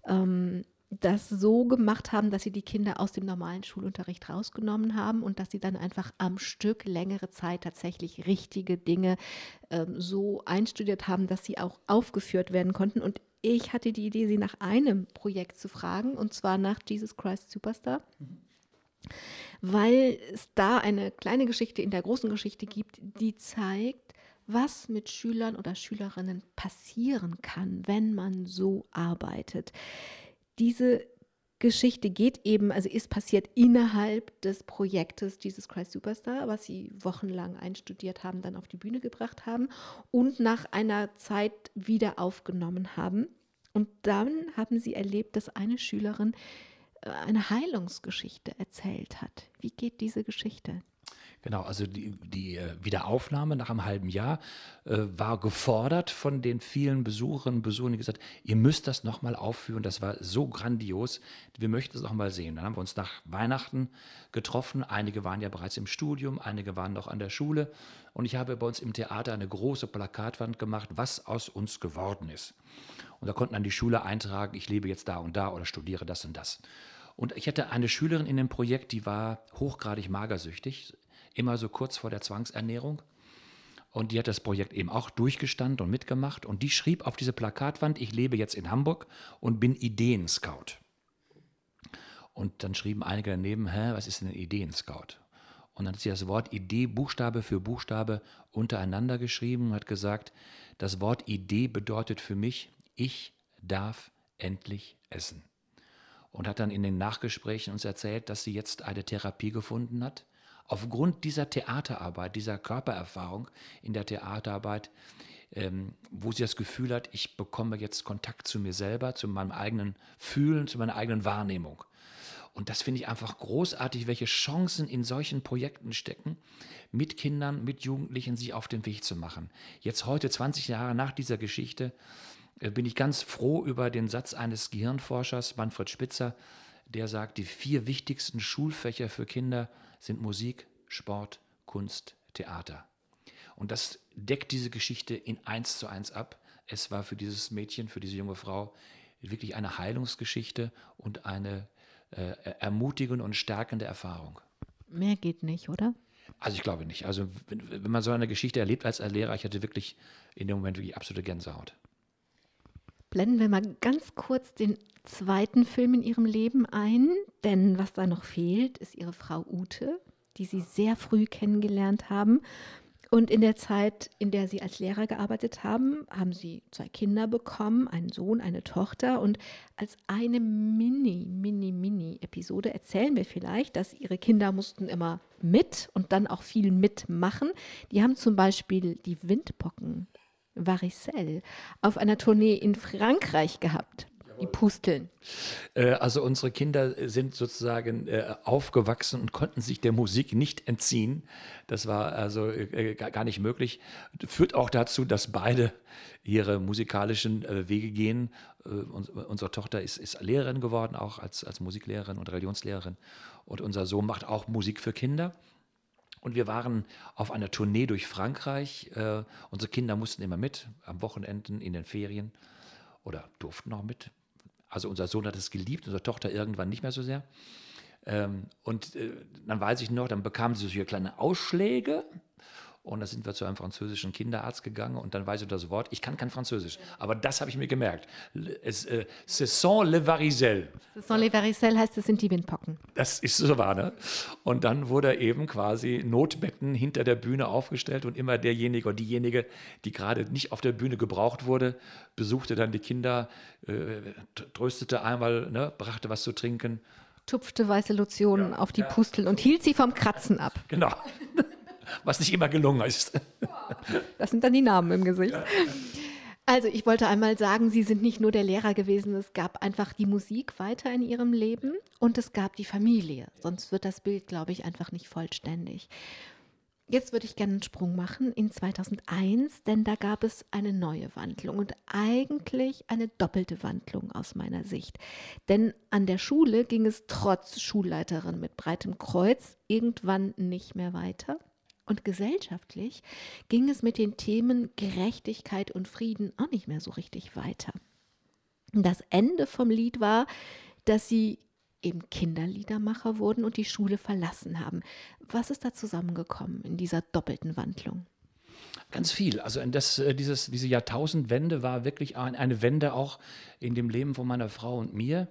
ähm, das so gemacht haben, dass sie die Kinder aus dem normalen Schulunterricht rausgenommen haben und dass sie dann einfach am Stück längere Zeit tatsächlich richtige Dinge ähm, so einstudiert haben, dass sie auch aufgeführt werden konnten. Und ich hatte die Idee, sie nach einem Projekt zu fragen, und zwar nach Jesus Christ Superstar. Mhm. Weil es da eine kleine Geschichte in der großen Geschichte gibt, die zeigt, was mit Schülern oder Schülerinnen passieren kann, wenn man so arbeitet diese Geschichte geht eben, also ist passiert innerhalb des Projektes Jesus Christ Superstar, was sie wochenlang einstudiert haben, dann auf die Bühne gebracht haben und nach einer Zeit wieder aufgenommen haben. Und dann haben sie erlebt, dass eine Schülerin äh, eine Heilungsgeschichte erzählt hat. Wie geht diese Geschichte? Genau, also die, die äh, Wiederaufnahme nach einem halben Jahr äh, war gefordert von den vielen Besucherinnen und Besuchern, die gesagt ihr müsst das nochmal aufführen, das war so grandios, wir möchten es nochmal sehen. Dann haben wir uns nach Weihnachten getroffen, einige waren ja bereits im Studium, einige waren noch an der Schule und ich habe bei uns im Theater eine große Plakatwand gemacht, was aus uns geworden ist. Und da konnten dann die Schüler eintragen, ich lebe jetzt da und da oder studiere das und das. Und ich hatte eine Schülerin in dem Projekt, die war hochgradig magersüchtig, immer so kurz vor der Zwangsernährung. Und die hat das Projekt eben auch durchgestanden und mitgemacht. Und die schrieb auf diese Plakatwand, ich lebe jetzt in Hamburg und bin Ideenscout. Und dann schrieben einige daneben, hä, was ist denn ein Ideenscout? Und dann hat sie das Wort Idee Buchstabe für Buchstabe untereinander geschrieben und hat gesagt, das Wort Idee bedeutet für mich, ich darf endlich essen. Und hat dann in den Nachgesprächen uns erzählt, dass sie jetzt eine Therapie gefunden hat. Aufgrund dieser Theaterarbeit, dieser Körpererfahrung in der Theaterarbeit, ähm, wo sie das Gefühl hat, ich bekomme jetzt Kontakt zu mir selber, zu meinem eigenen Fühlen, zu meiner eigenen Wahrnehmung. Und das finde ich einfach großartig, welche Chancen in solchen Projekten stecken, mit Kindern, mit Jugendlichen sich auf den Weg zu machen. Jetzt heute, 20 Jahre nach dieser Geschichte, äh, bin ich ganz froh über den Satz eines Gehirnforschers, Manfred Spitzer, der sagt, die vier wichtigsten Schulfächer für Kinder sind Musik, Sport, Kunst, Theater. Und das deckt diese Geschichte in eins zu eins ab. Es war für dieses Mädchen, für diese junge Frau wirklich eine Heilungsgeschichte und eine äh, ermutigende und stärkende Erfahrung. Mehr geht nicht, oder? Also ich glaube nicht. Also wenn, wenn man so eine Geschichte erlebt als Lehrer, ich hatte wirklich in dem Moment wirklich absolute Gänsehaut. Blenden wir mal ganz kurz den zweiten Film in ihrem Leben ein, denn was da noch fehlt, ist ihre Frau Ute, die sie sehr früh kennengelernt haben. Und in der Zeit, in der sie als Lehrer gearbeitet haben, haben sie zwei Kinder bekommen, einen Sohn, eine Tochter. Und als eine Mini, Mini, Mini-Episode erzählen wir vielleicht, dass ihre Kinder mussten immer mit und dann auch viel mitmachen. Die haben zum Beispiel die Windpocken Varicelle auf einer Tournee in Frankreich gehabt. Die Pusteln. Äh, also unsere Kinder sind sozusagen äh, aufgewachsen und konnten sich der Musik nicht entziehen. Das war also äh, gar nicht möglich. Führt auch dazu, dass beide ihre musikalischen Wege gehen. Unsere Tochter ist, ist Lehrerin geworden, auch als, als Musiklehrerin und Religionslehrerin. Und unser Sohn macht auch Musik für Kinder. Und wir waren auf einer Tournee durch Frankreich. Äh, unsere Kinder mussten immer mit, am Wochenenden, in den Ferien oder durften auch mit. Also unser Sohn hat es geliebt, unsere Tochter irgendwann nicht mehr so sehr. Ähm, und äh, dann weiß ich noch, dann bekamen sie so kleine Ausschläge und da sind wir zu einem französischen Kinderarzt gegangen und dann weiß ich das Wort. Ich kann kein Französisch, aber das habe ich mir gemerkt. Es, äh, ce sont les varicelles. Ce sont les varicelles heißt, es sind die Windpocken. Das ist so wahr, ne? Und dann wurde eben quasi Notbetten hinter der Bühne aufgestellt und immer derjenige oder diejenige, die gerade nicht auf der Bühne gebraucht wurde, besuchte dann die Kinder, äh, tröstete einmal, ne, brachte was zu trinken. Tupfte weiße Lotionen ja, auf die ja. Pusteln und hielt sie vom Kratzen ab. Genau was nicht immer gelungen ist. Das sind dann die Namen im Gesicht. Also ich wollte einmal sagen, Sie sind nicht nur der Lehrer gewesen, es gab einfach die Musik weiter in Ihrem Leben und es gab die Familie. Sonst wird das Bild, glaube ich, einfach nicht vollständig. Jetzt würde ich gerne einen Sprung machen in 2001, denn da gab es eine neue Wandlung und eigentlich eine doppelte Wandlung aus meiner Sicht. Denn an der Schule ging es trotz Schulleiterin mit breitem Kreuz irgendwann nicht mehr weiter. Und gesellschaftlich ging es mit den Themen Gerechtigkeit und Frieden auch nicht mehr so richtig weiter. Das Ende vom Lied war, dass sie eben Kinderliedermacher wurden und die Schule verlassen haben. Was ist da zusammengekommen in dieser doppelten Wandlung? Ganz viel. Also das, äh, dieses, diese Jahrtausendwende war wirklich eine Wende auch in dem Leben von meiner Frau und mir.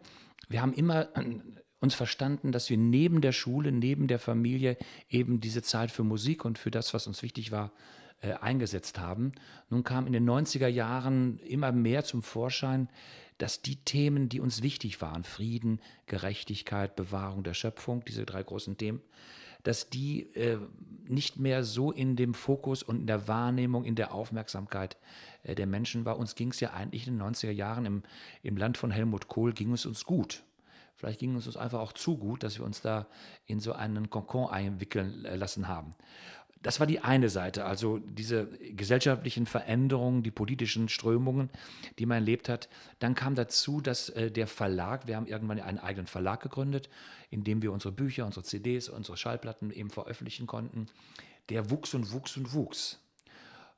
Wir haben immer uns verstanden, dass wir neben der Schule, neben der Familie eben diese Zeit für Musik und für das, was uns wichtig war, äh, eingesetzt haben. Nun kam in den 90er Jahren immer mehr zum Vorschein, dass die Themen, die uns wichtig waren, Frieden, Gerechtigkeit, Bewahrung der Schöpfung, diese drei großen Themen, dass die äh, nicht mehr so in dem Fokus und in der Wahrnehmung, in der Aufmerksamkeit äh, der Menschen war. Uns ging es ja eigentlich in den 90er Jahren im, im Land von Helmut Kohl, ging es uns gut. Vielleicht ging uns einfach auch zu gut, dass wir uns da in so einen Konkon einwickeln äh, lassen haben. Das war die eine Seite, also diese gesellschaftlichen Veränderungen, die politischen Strömungen, die man erlebt hat. Dann kam dazu, dass äh, der Verlag, wir haben irgendwann einen eigenen Verlag gegründet, in dem wir unsere Bücher, unsere CDs, unsere Schallplatten eben veröffentlichen konnten. Der wuchs und wuchs und wuchs.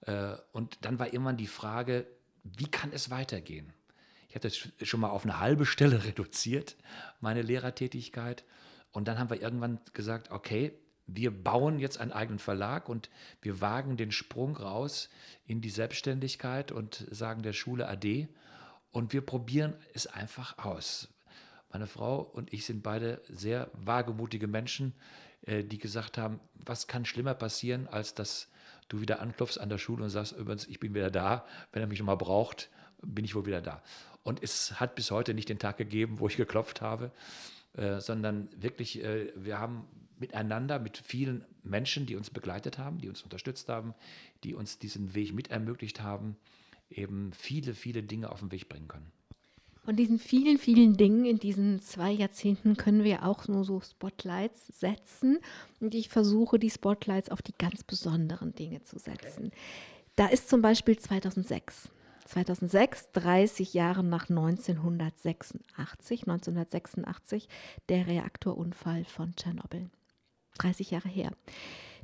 Äh, und dann war irgendwann die Frage, wie kann es weitergehen? Ich hatte es schon mal auf eine halbe Stelle reduziert, meine Lehrertätigkeit. Und dann haben wir irgendwann gesagt, okay, wir bauen jetzt einen eigenen Verlag und wir wagen den Sprung raus in die Selbstständigkeit und sagen der Schule Ade. Und wir probieren es einfach aus. Meine Frau und ich sind beide sehr wagemutige Menschen, äh, die gesagt haben, was kann schlimmer passieren, als dass du wieder anklopfst an der Schule und sagst, übrigens, ich bin wieder da, wenn er mich nochmal braucht, bin ich wohl wieder da. Und es hat bis heute nicht den Tag gegeben, wo ich geklopft habe, äh, sondern wirklich, äh, wir haben miteinander, mit vielen Menschen, die uns begleitet haben, die uns unterstützt haben, die uns diesen Weg mit ermöglicht haben, eben viele, viele Dinge auf den Weg bringen können. Von diesen vielen, vielen Dingen in diesen zwei Jahrzehnten können wir auch nur so Spotlights setzen. Und ich versuche, die Spotlights auf die ganz besonderen Dinge zu setzen. Da ist zum Beispiel 2006. 2006, 30 Jahre nach 1986, 1986, der Reaktorunfall von Tschernobyl. 30 Jahre her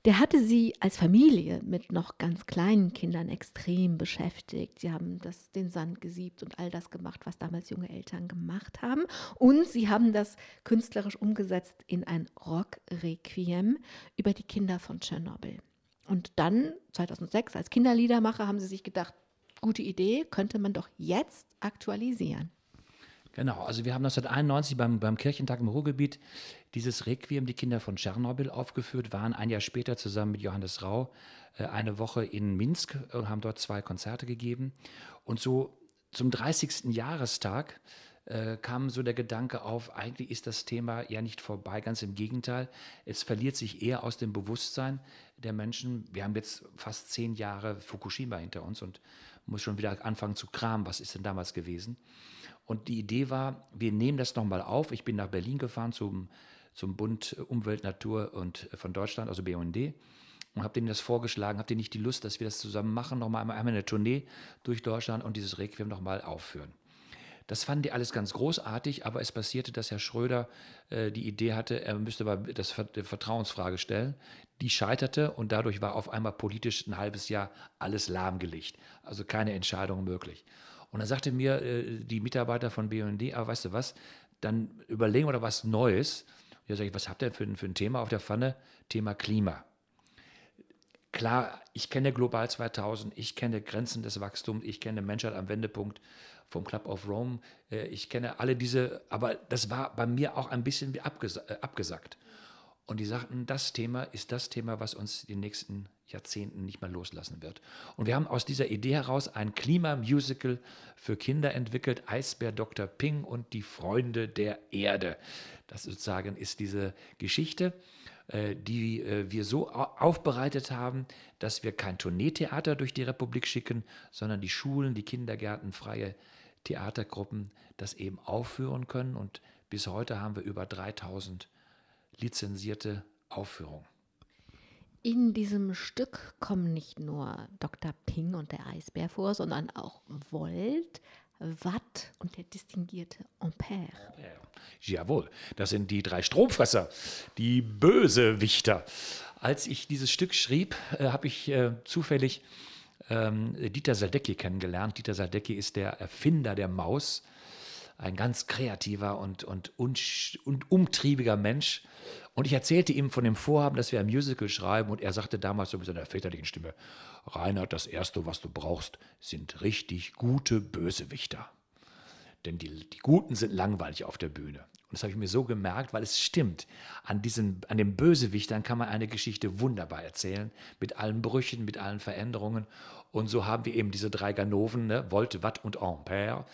der hatte sie als Familie mit noch ganz kleinen Kindern extrem beschäftigt. Sie haben das, den Sand gesiebt und all das gemacht, was damals junge Eltern gemacht haben. Und sie haben das künstlerisch umgesetzt in ein Rock-Requiem über die Kinder von Tschernobyl. Und dann, 2006, als Kinderliedermacher, haben sie sich gedacht, gute Idee, könnte man doch jetzt aktualisieren. Genau, also wir haben 1991 beim, beim Kirchentag im Ruhrgebiet dieses Requiem, die Kinder von Tschernobyl, aufgeführt, waren ein Jahr später zusammen mit Johannes Rau äh, eine Woche in Minsk und haben dort zwei Konzerte gegeben. Und so zum 30. Jahrestag äh, kam so der Gedanke auf, eigentlich ist das Thema ja nicht vorbei, ganz im Gegenteil, es verliert sich eher aus dem Bewusstsein der Menschen. Wir haben jetzt fast zehn Jahre Fukushima hinter uns und muss schon wieder anfangen zu kramen, was ist denn damals gewesen. Und die Idee war, wir nehmen das nochmal auf. Ich bin nach Berlin gefahren zum, zum Bund Umwelt, Natur und von Deutschland, also BUND, und habe denen das vorgeschlagen. Habt ihr nicht die Lust, dass wir das zusammen machen, nochmal einmal eine Tournee durch Deutschland und dieses Requiem nochmal aufführen? Das fanden die alles ganz großartig, aber es passierte, dass Herr Schröder äh, die Idee hatte, er müsste mal das Vertrauensfrage stellen. Die scheiterte und dadurch war auf einmal politisch ein halbes Jahr alles lahmgelegt. Also keine Entscheidung möglich. Und dann sagte mir äh, die Mitarbeiter von BND, aber weißt du was, dann überlegen wir doch was Neues. Und da sage ich, was habt ihr für, für ein Thema auf der Pfanne? Thema Klima. Klar, ich kenne Global 2000, ich kenne Grenzen des Wachstums, ich kenne Menschheit am Wendepunkt vom Club of Rome, äh, ich kenne alle diese, aber das war bei mir auch ein bisschen wie äh, abgesackt. Und die sagten, das Thema ist das Thema, was uns die nächsten Jahrzehnten nicht mehr loslassen wird. Und wir haben aus dieser Idee heraus ein Klimamusical für Kinder entwickelt, Eisbär Dr. Ping und die Freunde der Erde. Das sozusagen ist diese Geschichte, äh, die wir so aufbereitet haben, dass wir kein Tourneetheater durch die Republik schicken, sondern die Schulen, die Kindergärten, freie Theatergruppen das eben aufführen können. Und bis heute haben wir über 3000 lizenzierte Aufführung. In diesem Stück kommen nicht nur Dr. Ping und der Eisbär vor, sondern auch Volt, Watt und der distinguierte Ampere. Jawohl, das sind die drei Stromfresser, die Bösewichter. Als ich dieses Stück schrieb, äh, habe ich äh, zufällig ähm, Dieter Saldecki kennengelernt. Dieter Saldecki ist der Erfinder der Maus ein ganz kreativer und, und, und, und umtriebiger Mensch. Und ich erzählte ihm von dem Vorhaben, dass wir ein Musical schreiben. Und er sagte damals so mit seiner väterlichen Stimme: Reinhard, das Erste, was du brauchst, sind richtig gute Bösewichter. Denn die, die Guten sind langweilig auf der Bühne. Und das habe ich mir so gemerkt, weil es stimmt. An, diesen, an den Bösewichtern kann man eine Geschichte wunderbar erzählen, mit allen Brüchen, mit allen Veränderungen. Und so haben wir eben diese drei Ganoven, ne, Volt, Watt und Ampere,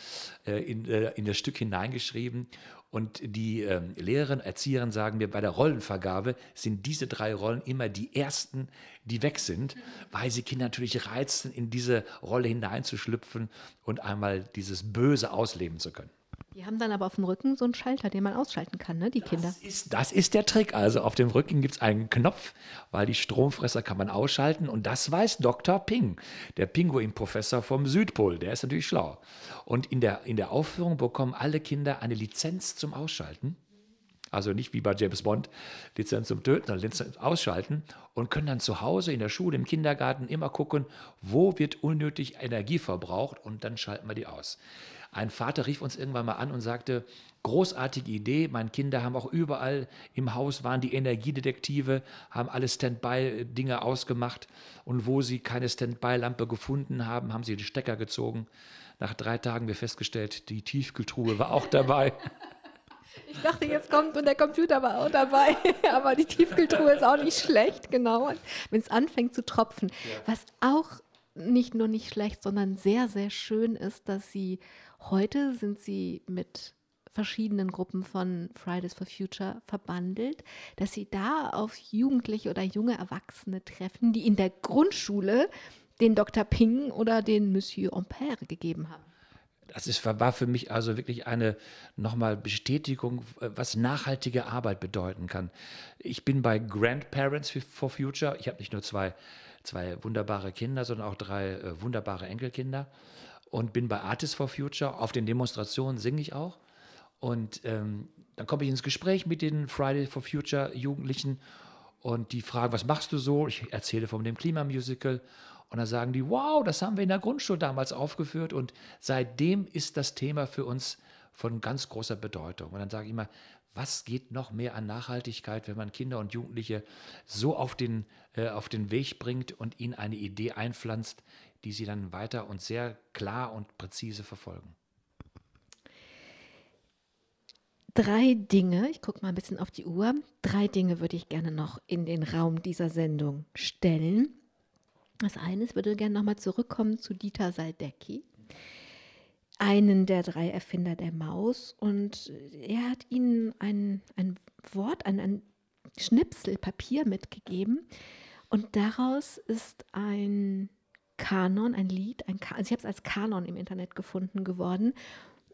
äh, in, äh, in das Stück hineingeschrieben. Und die äh, Lehrerinnen, Erzieherinnen sagen mir, bei der Rollenvergabe sind diese drei Rollen immer die ersten, die weg sind, weil sie Kinder natürlich reizen, in diese Rolle hineinzuschlüpfen und einmal dieses Böse ausleben zu können. Die haben dann aber auf dem Rücken so einen Schalter, den man ausschalten kann, ne, die das Kinder. Ist, das ist der Trick. Also auf dem Rücken gibt es einen Knopf, weil die Stromfresser kann man ausschalten. Und das weiß Dr. Ping, der Pinguin-Professor vom Südpol. Der ist natürlich schlau. Und in der, in der Aufführung bekommen alle Kinder eine Lizenz zum Ausschalten. Also nicht wie bei James Bond, Lizenz zum Töten, sondern Lizenz ausschalten und können dann zu Hause, in der Schule, im Kindergarten immer gucken, wo wird unnötig Energie verbraucht und dann schalten wir die aus. Ein Vater rief uns irgendwann mal an und sagte, großartige Idee, meine Kinder haben auch überall im Haus waren die Energiedetektive, haben alle Standby-Dinge ausgemacht und wo sie keine Standby-Lampe gefunden haben, haben sie den Stecker gezogen. Nach drei Tagen wir festgestellt, die Tiefkühltruhe war auch dabei. Ich dachte, jetzt kommt und der Computer war auch dabei, aber die Tiefkühltruhe ist auch nicht schlecht, genau, wenn es anfängt zu tropfen. Ja. Was auch nicht nur nicht schlecht, sondern sehr, sehr schön ist, dass sie heute sind sie mit verschiedenen Gruppen von Fridays for Future verbandelt, dass sie da auf Jugendliche oder junge Erwachsene treffen, die in der Grundschule den Dr. Ping oder den Monsieur Ampère gegeben haben. Das ist, war für mich also wirklich eine nochmal Bestätigung, was nachhaltige Arbeit bedeuten kann. Ich bin bei Grandparents for Future. Ich habe nicht nur zwei, zwei wunderbare Kinder, sondern auch drei äh, wunderbare Enkelkinder. Und bin bei Artists for Future. Auf den Demonstrationen singe ich auch. Und ähm, dann komme ich ins Gespräch mit den Friday for Future Jugendlichen und die fragen, was machst du so? Ich erzähle von dem Klimamusical. Und dann sagen die, wow, das haben wir in der Grundschule damals aufgeführt. Und seitdem ist das Thema für uns von ganz großer Bedeutung. Und dann sage ich immer, was geht noch mehr an Nachhaltigkeit, wenn man Kinder und Jugendliche so auf den, äh, auf den Weg bringt und ihnen eine Idee einpflanzt, die sie dann weiter und sehr klar und präzise verfolgen? Drei Dinge, ich gucke mal ein bisschen auf die Uhr, drei Dinge würde ich gerne noch in den Raum dieser Sendung stellen. Das eine, ich würde gerne nochmal zurückkommen zu Dieter Saldecki, einen der drei Erfinder der Maus. Und er hat ihnen ein, ein Wort, ein, ein Schnipsel Papier mitgegeben. Und daraus ist ein Kanon, ein Lied, ein also ich habe es als Kanon im Internet gefunden geworden.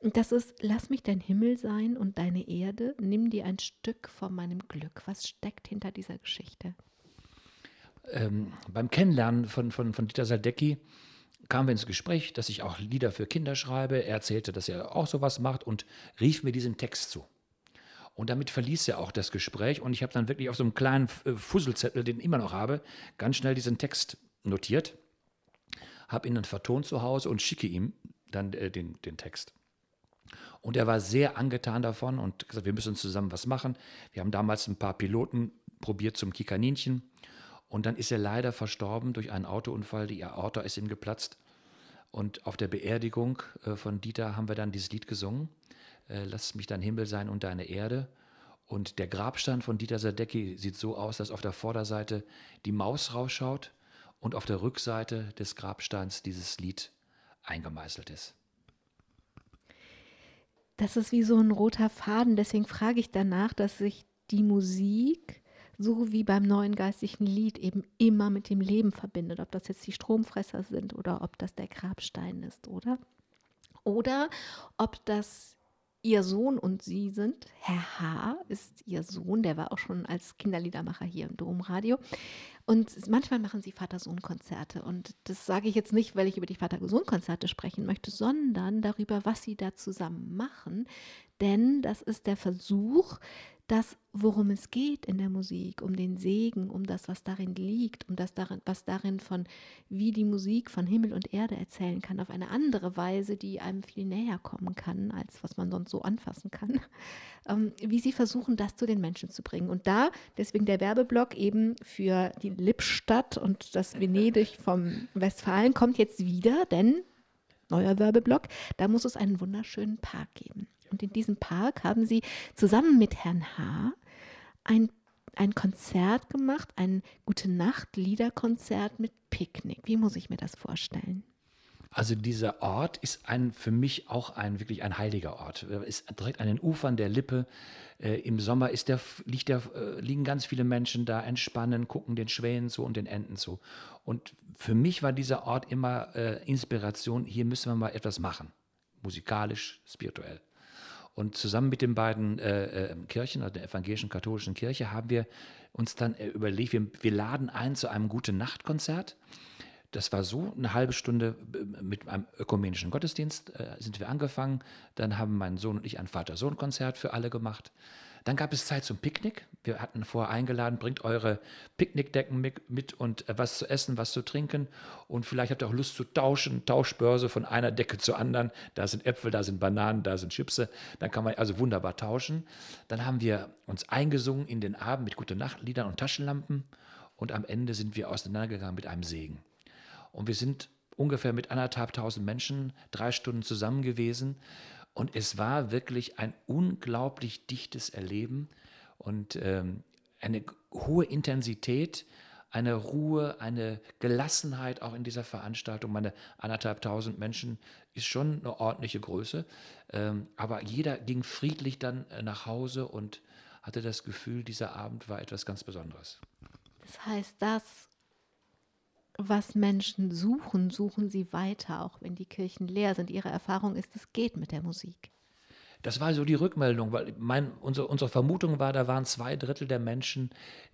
Das ist, lass mich dein Himmel sein und deine Erde, nimm dir ein Stück von meinem Glück. Was steckt hinter dieser Geschichte? Ähm, beim Kennenlernen von, von, von Dieter Saldecki kamen wir ins Gespräch, dass ich auch Lieder für Kinder schreibe. Er erzählte, dass er auch sowas macht und rief mir diesen Text zu. Und damit verließ er auch das Gespräch und ich habe dann wirklich auf so einem kleinen äh, Fusselzettel, den ich immer noch habe, ganz schnell diesen Text notiert, habe ihn dann vertont zu Hause und schicke ihm dann äh, den, den Text. Und er war sehr angetan davon und gesagt, wir müssen zusammen was machen. Wir haben damals ein paar Piloten probiert zum Kikaninchen. Und dann ist er leider verstorben durch einen Autounfall. Die Aorta ist ihm geplatzt. Und auf der Beerdigung äh, von Dieter haben wir dann dieses Lied gesungen. Äh, Lass mich dein Himmel sein und deine Erde. Und der Grabstein von Dieter Sadecki sieht so aus, dass auf der Vorderseite die Maus rausschaut und auf der Rückseite des Grabsteins dieses Lied eingemeißelt ist das ist wie so ein roter Faden. Deswegen frage ich danach, dass sich die Musik, so wie beim neuen geistigen Lied, eben immer mit dem Leben verbindet. Ob das jetzt die Stromfresser sind oder ob das der Grabstein ist, oder? Oder ob das ihr Sohn und sie sind. Herr H. ist ihr Sohn, der war auch schon als Kinderliedermacher hier im Domradio. Und manchmal machen sie Vater-Sohn-Konzerte. Und das sage ich jetzt nicht, weil ich über die Vater-Sohn-Konzerte sprechen möchte, sondern darüber, was sie da zusammen machen. Denn das ist der Versuch, das, worum es geht in der Musik, um den Segen, um das, was darin liegt, um das, darin, was darin von, wie die Musik von Himmel und Erde erzählen kann, auf eine andere Weise, die einem viel näher kommen kann, als was man sonst so anfassen kann, ähm, wie sie versuchen, das zu den Menschen zu bringen. Und da, deswegen der Werbeblock eben für die Lippstadt und das Venedig vom Westfalen kommt jetzt wieder, denn neuer Werbeblock, da muss es einen wunderschönen Park geben. Und in diesem Park haben sie zusammen mit Herrn H. ein, ein Konzert gemacht, ein Gute Nacht Liederkonzert mit Picknick. Wie muss ich mir das vorstellen? Also dieser Ort ist ein, für mich auch ein wirklich ein heiliger Ort. Ist direkt an den Ufern der Lippe. Äh, Im Sommer ist der, liegt der, äh, liegen ganz viele Menschen da, entspannen, gucken den Schwänen zu und den Enten zu. Und für mich war dieser Ort immer äh, Inspiration. Hier müssen wir mal etwas machen, musikalisch, spirituell. Und zusammen mit den beiden äh, äh, Kirchen, also der evangelischen katholischen Kirche, haben wir uns dann äh, überlegt, wir, wir laden ein zu einem gute Nacht-Konzert. Das war so, eine halbe Stunde äh, mit einem ökumenischen Gottesdienst äh, sind wir angefangen. Dann haben mein Sohn und ich ein Vater-Sohn-Konzert für alle gemacht. Dann gab es Zeit zum Picknick. Wir hatten vorher eingeladen, bringt eure Picknickdecken mit, und äh, was zu essen, was zu trinken. Und vielleicht habt ihr auch Lust zu tauschen, Tauschbörse von einer Decke zur anderen. Da sind Äpfel, da sind Bananen, da sind Chipse. Dann kann man also wunderbar tauschen. Dann haben wir uns eingesungen in den Abend mit gute Nachtliedern und Taschenlampen. Und am Ende sind wir auseinandergegangen mit einem Segen. Und wir sind ungefähr mit anderthalbtausend Menschen drei Stunden zusammen gewesen. Und es war wirklich ein unglaublich dichtes Erleben und ähm, eine hohe Intensität, eine Ruhe, eine Gelassenheit auch in dieser Veranstaltung. Meine anderthalbtausend Menschen ist schon eine ordentliche Größe. Ähm, aber jeder ging friedlich dann äh, nach Hause und hatte das Gefühl, dieser Abend war etwas ganz Besonderes. Das heißt, das was Menschen suchen, suchen sie weiter, auch wenn die Kirchen leer sind. Ihre Erfahrung ist, es geht mit der Musik. Das war so die Rückmeldung, weil mein, unsere, unsere Vermutung war, da waren zwei Drittel der Menschen,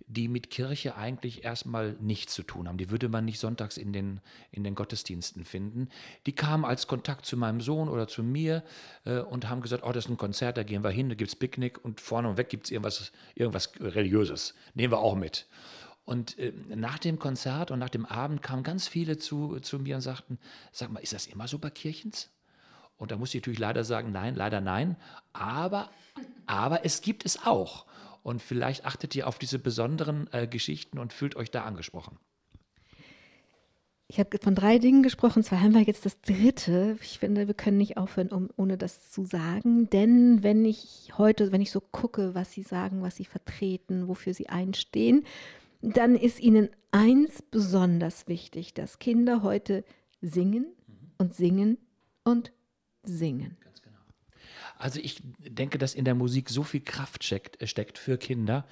die mit Kirche eigentlich erstmal nichts zu tun haben. Die würde man nicht sonntags in den, in den Gottesdiensten finden. Die kamen als Kontakt zu meinem Sohn oder zu mir äh, und haben gesagt, oh, das ist ein Konzert, da gehen wir hin, da gibt es Picknick und vorne und weg gibt es irgendwas, irgendwas Religiöses. Nehmen wir auch mit. Und äh, nach dem Konzert und nach dem Abend kamen ganz viele zu, zu mir und sagten, sag mal, ist das immer so bei Kirchens? Und da muss ich natürlich leider sagen, nein, leider nein. Aber, aber es gibt es auch. Und vielleicht achtet ihr auf diese besonderen äh, Geschichten und fühlt euch da angesprochen. Ich habe von drei Dingen gesprochen, zwei haben wir jetzt das dritte. Ich finde, wir können nicht aufhören, um, ohne das zu sagen. Denn wenn ich heute, wenn ich so gucke, was sie sagen, was sie vertreten, wofür sie einstehen, dann ist ihnen eins besonders wichtig, dass Kinder heute singen und singen und singen. Ganz genau. Also ich denke, dass in der Musik so viel Kraft steckt, äh, steckt für Kinder,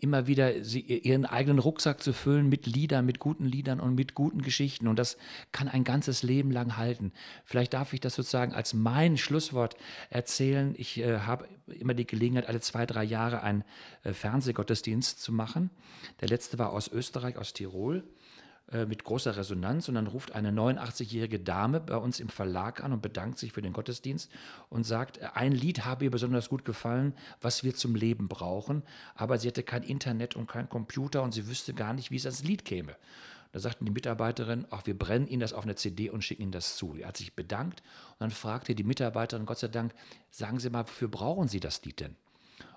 immer wieder ihren eigenen Rucksack zu füllen mit Liedern, mit guten Liedern und mit guten Geschichten. Und das kann ein ganzes Leben lang halten. Vielleicht darf ich das sozusagen als mein Schlusswort erzählen. Ich äh, habe immer die Gelegenheit, alle zwei, drei Jahre einen äh, Fernsehgottesdienst zu machen. Der letzte war aus Österreich, aus Tirol. Äh, mit großer Resonanz und dann ruft eine 89-jährige Dame bei uns im Verlag an und bedankt sich für den Gottesdienst und sagt, ein Lied habe ihr besonders gut gefallen, was wir zum Leben brauchen, aber sie hätte kein Internet und kein Computer und sie wüsste gar nicht, wie es als Lied käme. Da sagten die Mitarbeiterin, ach, wir brennen Ihnen das auf eine CD und schicken Ihnen das zu. Er hat sich bedankt und dann fragte die Mitarbeiterin, Gott sei Dank, sagen Sie mal, wofür brauchen Sie das Lied denn?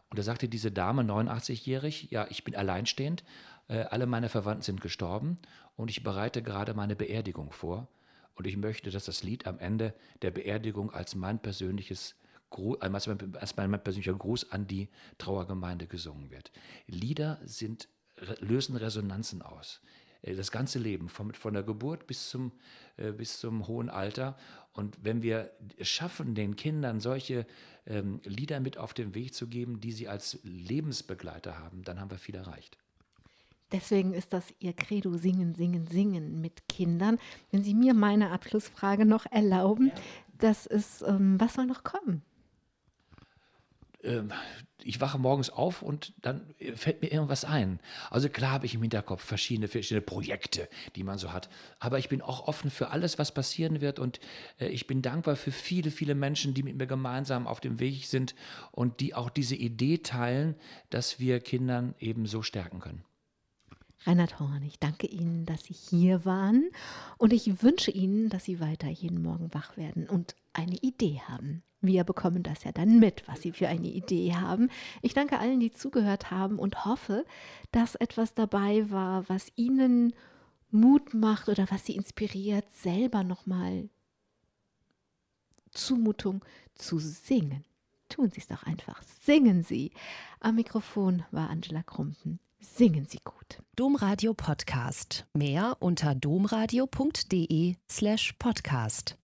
Und da sagte diese Dame, 89-jährig, ja, ich bin alleinstehend, äh, alle meine Verwandten sind gestorben und ich bereite gerade meine Beerdigung vor. Und ich möchte, dass das Lied am Ende der Beerdigung als mein persönliches als mein, als mein persönlicher Gruß an die Trauergemeinde gesungen wird. Lieder sind, lösen Resonanzen aus. Äh, das ganze Leben, von, von der Geburt bis zum, äh, bis zum hohen Alter. Und wenn wir schaffen, den Kindern solche ähm, Lieder mit auf den Weg zu geben, die sie als Lebensbegleiter haben, dann haben wir viel erreicht. Deswegen ist das Ihr Credo Singen, Singen, Singen mit Kindern. Wenn Sie mir meine Abschlussfrage noch erlauben, ja. das ist, ähm, was soll noch kommen? Ähm, ich wache morgens auf und dann fällt mir irgendwas ein. Also klar habe ich im Hinterkopf verschiedene, verschiedene Projekte, die man so hat. Aber ich bin auch offen für alles, was passieren wird. Und äh, ich bin dankbar für viele, viele Menschen, die mit mir gemeinsam auf dem Weg sind und die auch diese Idee teilen, dass wir Kindern eben so stärken können. Reinhard Horn, ich danke Ihnen, dass Sie hier waren und ich wünsche Ihnen, dass Sie weiter jeden Morgen wach werden und eine Idee haben. Wir bekommen das ja dann mit, was Sie für eine Idee haben. Ich danke allen, die zugehört haben und hoffe, dass etwas dabei war, was Ihnen Mut macht oder was Sie inspiriert, selber nochmal Zumutung zu singen. Tun Sie es doch einfach. Singen Sie. Am Mikrofon war Angela Krumpen. Singen Sie gut. Domradio Podcast. Mehr unter domradio.de slash podcast.